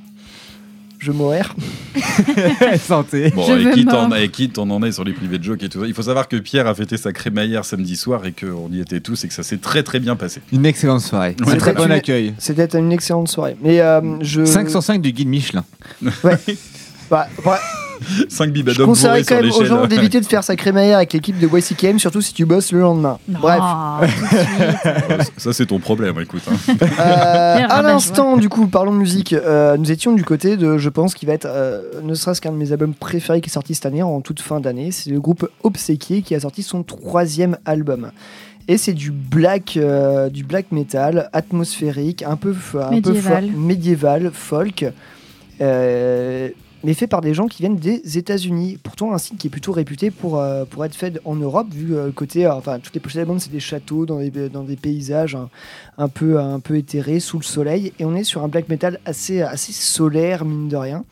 Je vais mourir. Santé. Bon, Je et veux quitte, en, et quitte on en est sur les privés de jokes et tout ça. Il faut savoir que Pierre a fêté sa crémaillère samedi soir et qu'on y était tous et que ça s'est très très bien passé. Une excellente soirée. Ouais. Un très bon une- accueil. C'était une excellente soirée. Mais euh, je. 5 sur 5 du guide Michelin. Ouais. Bah, ouais. 5 Je bibadums conseillerais bourrés sur quand même aux gens d'éviter de faire sa crémaillère avec l'équipe de YCKM, surtout si tu bosses le lendemain. Bref. Ça, c'est ton problème, écoute. hein. Euh, à l'instant, du coup, parlons de musique. Euh, nous étions du côté de, je pense, qui va être euh, ne serait-ce qu'un de mes albums préférés qui est sorti cette année, en toute fin d'année. C'est le groupe Obséquié qui a sorti son troisième album. Et c'est du black, euh, du black metal atmosphérique, un peu, un peu Médiéval. fo- médiéval, folk. euh, mais fait par des gens qui viennent des États-Unis. Pourtant, un site qui est plutôt réputé pour, euh, pour être fait en Europe, vu euh, le côté. euh, enfin, toutes les pochettes d'albums, c'est des châteaux dans des, dans des paysages hein, un, peu, un peu éthérés, sous le soleil. Et on est sur un black metal assez, assez solaire, mine de rien.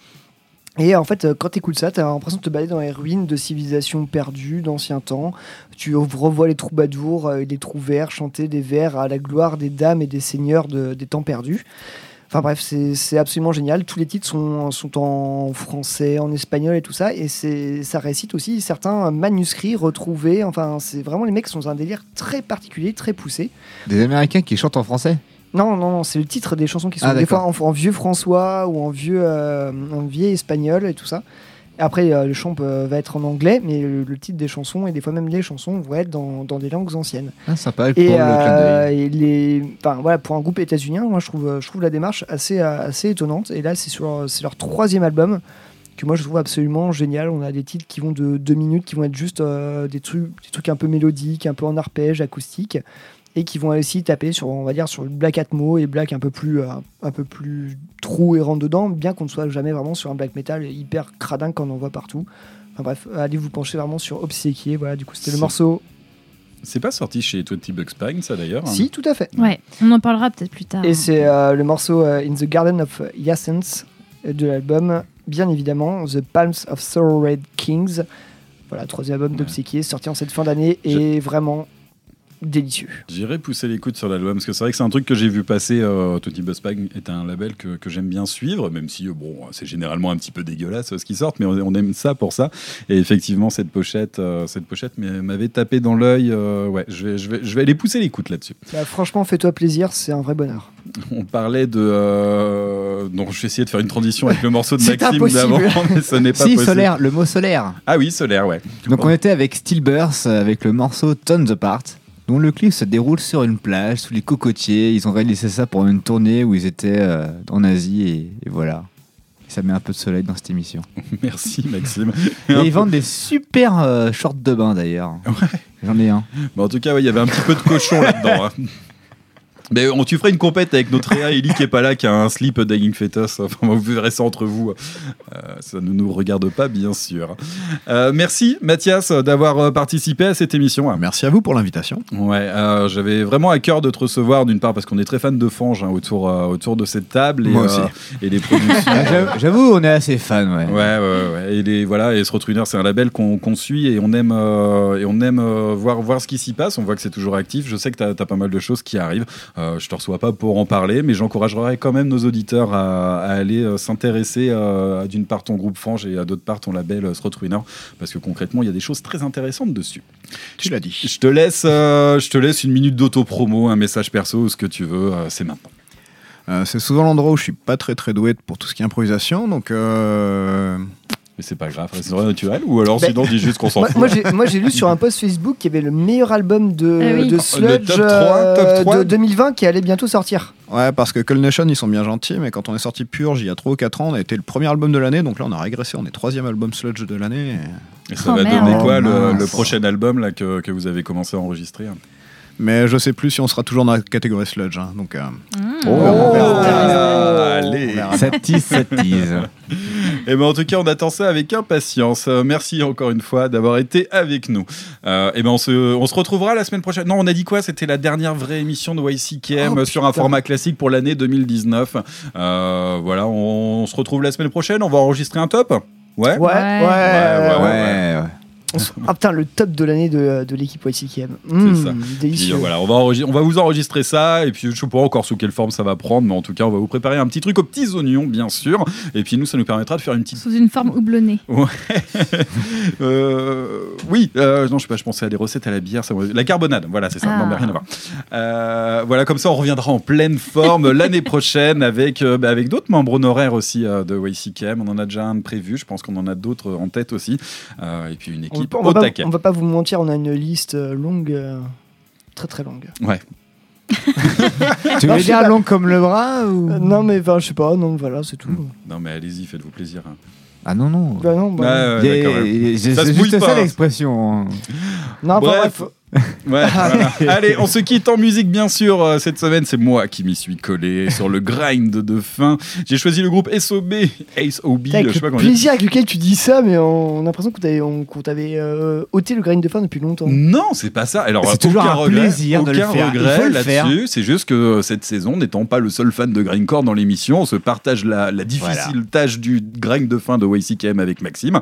Et en fait, quand tu écoutes ça, tu as l'impression de te balader dans les ruines de civilisations perdues d'anciens temps. Tu revois les troubadours et les trous verts chanter des vers à la gloire des dames et des seigneurs de- des temps perdus. Enfin bref, c'est absolument génial. Tous les titres sont, sont en français, en espagnol et tout ça. Et ça récite aussi certains manuscrits retrouvés. Enfin, c'est vraiment les mecs sont dans un délire très particulier, très poussé. Des Américains qui chantent en français? Non, non, non, c'est le titre des chansons qui sont Ah, des fois en, en vieux François ou en vieux, euh, en vieil espagnol et tout ça. Après, euh, le chant peut- va être en anglais, mais le, le titre des chansons et des fois même les chansons vont être dans, dans des langues anciennes. Ah, sympa, pour Et, le euh, d'œil. et les, enfin, voilà, pour un groupe états-unien, moi je trouve, je trouve la démarche assez, euh, assez étonnante. Et là, c'est sur, c'est leur troisième album que moi je trouve absolument génial. On a des titres qui vont de deux minutes, qui vont être juste euh, des trucs, des trucs un peu mélodiques, un peu en arpège, acoustique, et qui vont aussi taper sur, on va dire, sur le black atmo et black un peu plus, euh, un peu plus trou et rentre dedans, bien qu'on ne soit jamais vraiment sur un black metal hyper cradin qu'on en voit partout. Enfin bref, allez vous pencher vraiment sur Obséquié. Voilà, du coup, c'était le C'est- morceau. C'est pas sorti chez 20 Bucks Pine, ça d'ailleurs hein Si, tout à fait. Ouais, on en parlera peut-être plus tard. Et c'est euh, le morceau euh, In the Garden of Hyacinth euh, de l'album, bien évidemment, The Palms of Sorrow Red Kings. Voilà, troisième album d'Obséquié, sorti en cette fin d'année et vraiment délicieux. J'irai pousser l'écoute sur l'album parce que c'est vrai que c'est un truc que j'ai vu passer. Euh, Tony Buzzbag est un label que, que j'aime bien suivre, même si euh, bon, c'est généralement un petit peu dégueulasse euh, ce qui sort, mais on, on aime ça pour ça. Et effectivement, cette pochette, euh, cette pochette m'a- m'avait tapé dans l'œil. euh, ouais, je vais, je vais, je vais aller pousser l'écoute là-dessus. Bah, franchement, fais-toi plaisir, c'est un vrai bonheur. On parlait de. Euh... Donc, je vais essayer de faire une transition avec le morceau de Maxime d'avant, mais ce n'est pas si, possible. solaire, le mot solaire. Ah oui, solaire, ouais. Donc on était avec Stillburst euh, avec le morceau Tons Apart, dont le clip se déroule sur une plage sous les cocotiers. Ils ont réalisé ça pour une tournée où ils étaient euh, en Asie et, et voilà. Ça met un peu de soleil dans cette émission. Merci Maxime. Et ils vendent des super euh, shorts de bain d'ailleurs. J'en ai un. Bon, en tout cas, ouais, il y avait un petit peu de cochon là-dedans. hein. Mais on, tu ferais une compète avec notre Réa Ellie qui est pas là, qui a un slip Dying Fetus. Enfin, vous verrez ça entre vous. Euh, ça ne nous regarde pas, bien sûr. Euh, merci Mathias d'avoir euh, participé à cette émission. Merci à vous pour l'invitation. Ouais, euh, j'avais vraiment à cœur de te recevoir d'une part parce qu'on est très fan de Fange hein, autour, autour de cette table et, Moi aussi. et les productions. Ah, j'avoue- on est assez fan, ouais. Ouais, ouais, ouais. Et les, voilà, et Srotrunner, c'est un label qu'on qu'on suit et on aime, et on aime voir, voir ce qui s'y passe. On voit que c'est toujours actif. Je sais que tu as, pas mal de choses qui arrivent. Euh, je te reçois pas pour en parler, mais j'encouragerais quand même nos auditeurs à, à aller euh, s'intéresser euh, à d'une part ton groupe Frange et à d'autre part ton label euh, Srotrunner, parce que concrètement, il y a des choses très intéressantes dessus. Tu l'as dit. Je te laisse, euh, je te laisse une minute d'auto-promo, un message perso, ce que tu veux. euh, c'est maintenant. Euh, c'est souvent l'endroit où je suis pas très très doué pour tout ce qui est improvisation, donc. Mais c'est pas grave, c'est naturel. Ou alors Ben, sinon, dis juste qu'on s'en fout. moi, j'ai- lu sur un post Facebook qu'il y avait le meilleur album de, Ah oui. de Le Sludge top 3, euh, top 3. de 2020 qui allait bientôt sortir. Ouais, parce que Cold Nation, ils sont bien gentils, mais quand on est sorti Purge il y a 3 ou 4 ans, on a été le premier album de l'année, donc là on a régressé, on est troisième album Sludge de l'année. Et ça Oh, va merde. donner quoi le, mince. le prochain album là, que, que vous avez commencé à enregistrer hein? Mais je sais plus si on sera toujours dans la catégorie Sludge, hein, donc. euh, Ah, Allez Ça tease, ça tease. Et ben en tout cas, on attend ça avec impatience. Euh, merci encore une fois d'avoir été avec nous. Euh, et ben on se, on se retrouvera la semaine prochaine. Non, on a dit quoi? C'était la dernière vraie émission de YCKM Oh, sur un format classique pour l'année 2019. Euh, voilà, on, se retrouve la semaine prochaine. On va enregistrer un top? Ouais. Ouais, ouais, ouais, ouais, Ah putain, le top de l'année de, de l'équipe YCKM. C'est Mmh, ça. Délicieux. Puis, euh, voilà, on va, on va vous enregistrer ça, et puis je sais pas encore sous quelle forme ça va prendre, mais en tout cas, on va vous préparer un petit truc aux petits oignons, bien sûr, et puis nous, ça nous permettra de faire une petite Sous une forme houblonnée. Ouais. Euh, oui, euh, non, je sais pas, je pensais à des recettes à la bière. Ça, la carbonade, voilà, c'est ça. Ah. Non, mais rien à voir. Euh, voilà, comme ça, on reviendra en pleine forme l'année prochaine avec, euh, bah, avec d'autres membres honoraires aussi euh, de YCKM. On en a déjà un prévu, je pense qu'on en a d'autres en tête aussi. Euh, et puis une On, équipe on au va pas, taquet. on va pas vous mentir, on a une liste euh, longue, euh, très très longue. Ouais. Tu veux dire long comme le bras ou... Euh, non mais je sais pas, non voilà, c'est tout. Non, mais allez-y, faites-vous plaisir. hein. Ah non, non. Bah non, bah, ouais, ouais. C'est juste pas, ça hein. l'expression. non, bref. Ouais, voilà. Allez, on se quitte en musique, bien sûr. Euh, Cette semaine, c'est moi qui m'y suis collé sur le grind de fin. J'ai choisi le groupe SOB, Ace OB, Avec je sais pas le plaisir avec lequel tu dis ça, mais on, on a l'impression qu'on t'avait, euh, ôté le grain de fin depuis longtemps. Non, c'est pas ça. Alors, C'est aucun toujours un regret, plaisir de le aucun faire. Il regret là-dessus. C'est juste que euh, cette saison, n'étant pas le seul fan de grindcore dans l'émission, on se partage la, la difficile tâche du grind de fin de YCKM avec Maxime.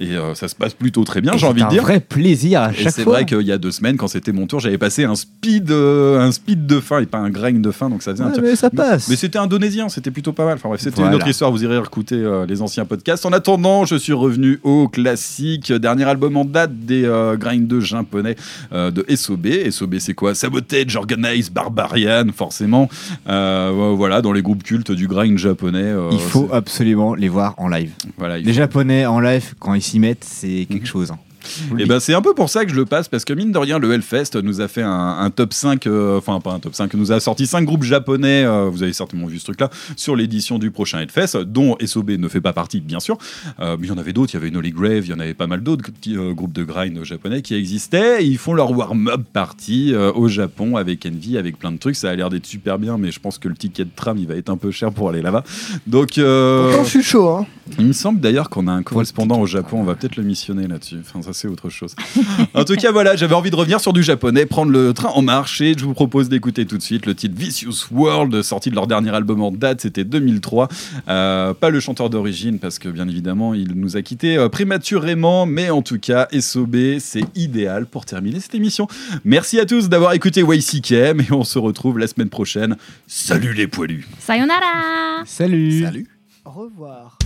Et euh, ça se passe plutôt très bien, j'ai envie c'est de un dire. vrai plaisir à Et chaque c'est fois. vrai qu'il y a deux semaines, quand c'était mon tour, j'avais passé un speed, euh, un speed de fin et pas un grind de fin, donc ça faisait un Ouais, mais ça passe. Mais c'était indonésien, c'était plutôt pas mal. Enfin bref, c'était Voilà. une autre histoire. Vous irez écouter euh, les anciens podcasts. En attendant, je suis revenu au classique, dernier album en date des euh, grindeux japonais euh, de SOB. SOB, c'est quoi? Sabotage, Organize, Barbarian, forcément. Euh, voilà, dans les groupes cultes du grind japonais. euh, Il faut absolument les voir en live. Voilà, Les faut- Japonais en live, quand ils s'y mettent, c'est quelque chose. hein. Et ben c'est un peu pour ça que je le passe parce que mine de rien le Hellfest nous a fait un, un top 5 euh, enfin pas un top 5 nous a sorti 5 groupes japonais euh, vous avez certainement vu ce truc là sur l'édition du prochain Hellfest dont SOB ne fait pas partie bien sûr Euh, mais il y en avait d'autres il y avait Nolly Grave il y en avait pas mal d'autres petits, euh, groupes de grind japonais qui existaient Et ils font leur warm-up party euh, au Japon avec Envy avec plein de trucs ça a l'air d'être super bien mais je pense que le ticket de tram il va être un peu cher pour aller là-bas donc euh, je suis chaud. Hein. Il me semble d'ailleurs qu'on a un correspondant au Japon. On va peut-être le missionner là-dessus. Enfin, ça, c'est autre chose. en tout cas, voilà, j'avais envie de revenir sur du japonais, prendre le train en marche et je vous propose d'écouter tout de suite le titre Vicious World, sorti de leur dernier album en date, c'était 2003. Euh, pas le chanteur d'origine parce que, bien évidemment, il nous a quittés euh, prématurément, mais en tout cas, SOB, c'est idéal pour terminer cette émission. Merci à tous d'avoir écouté YCKM et on se retrouve la semaine prochaine. Salut les poilus! Sayonara Salut. Salut! revoir.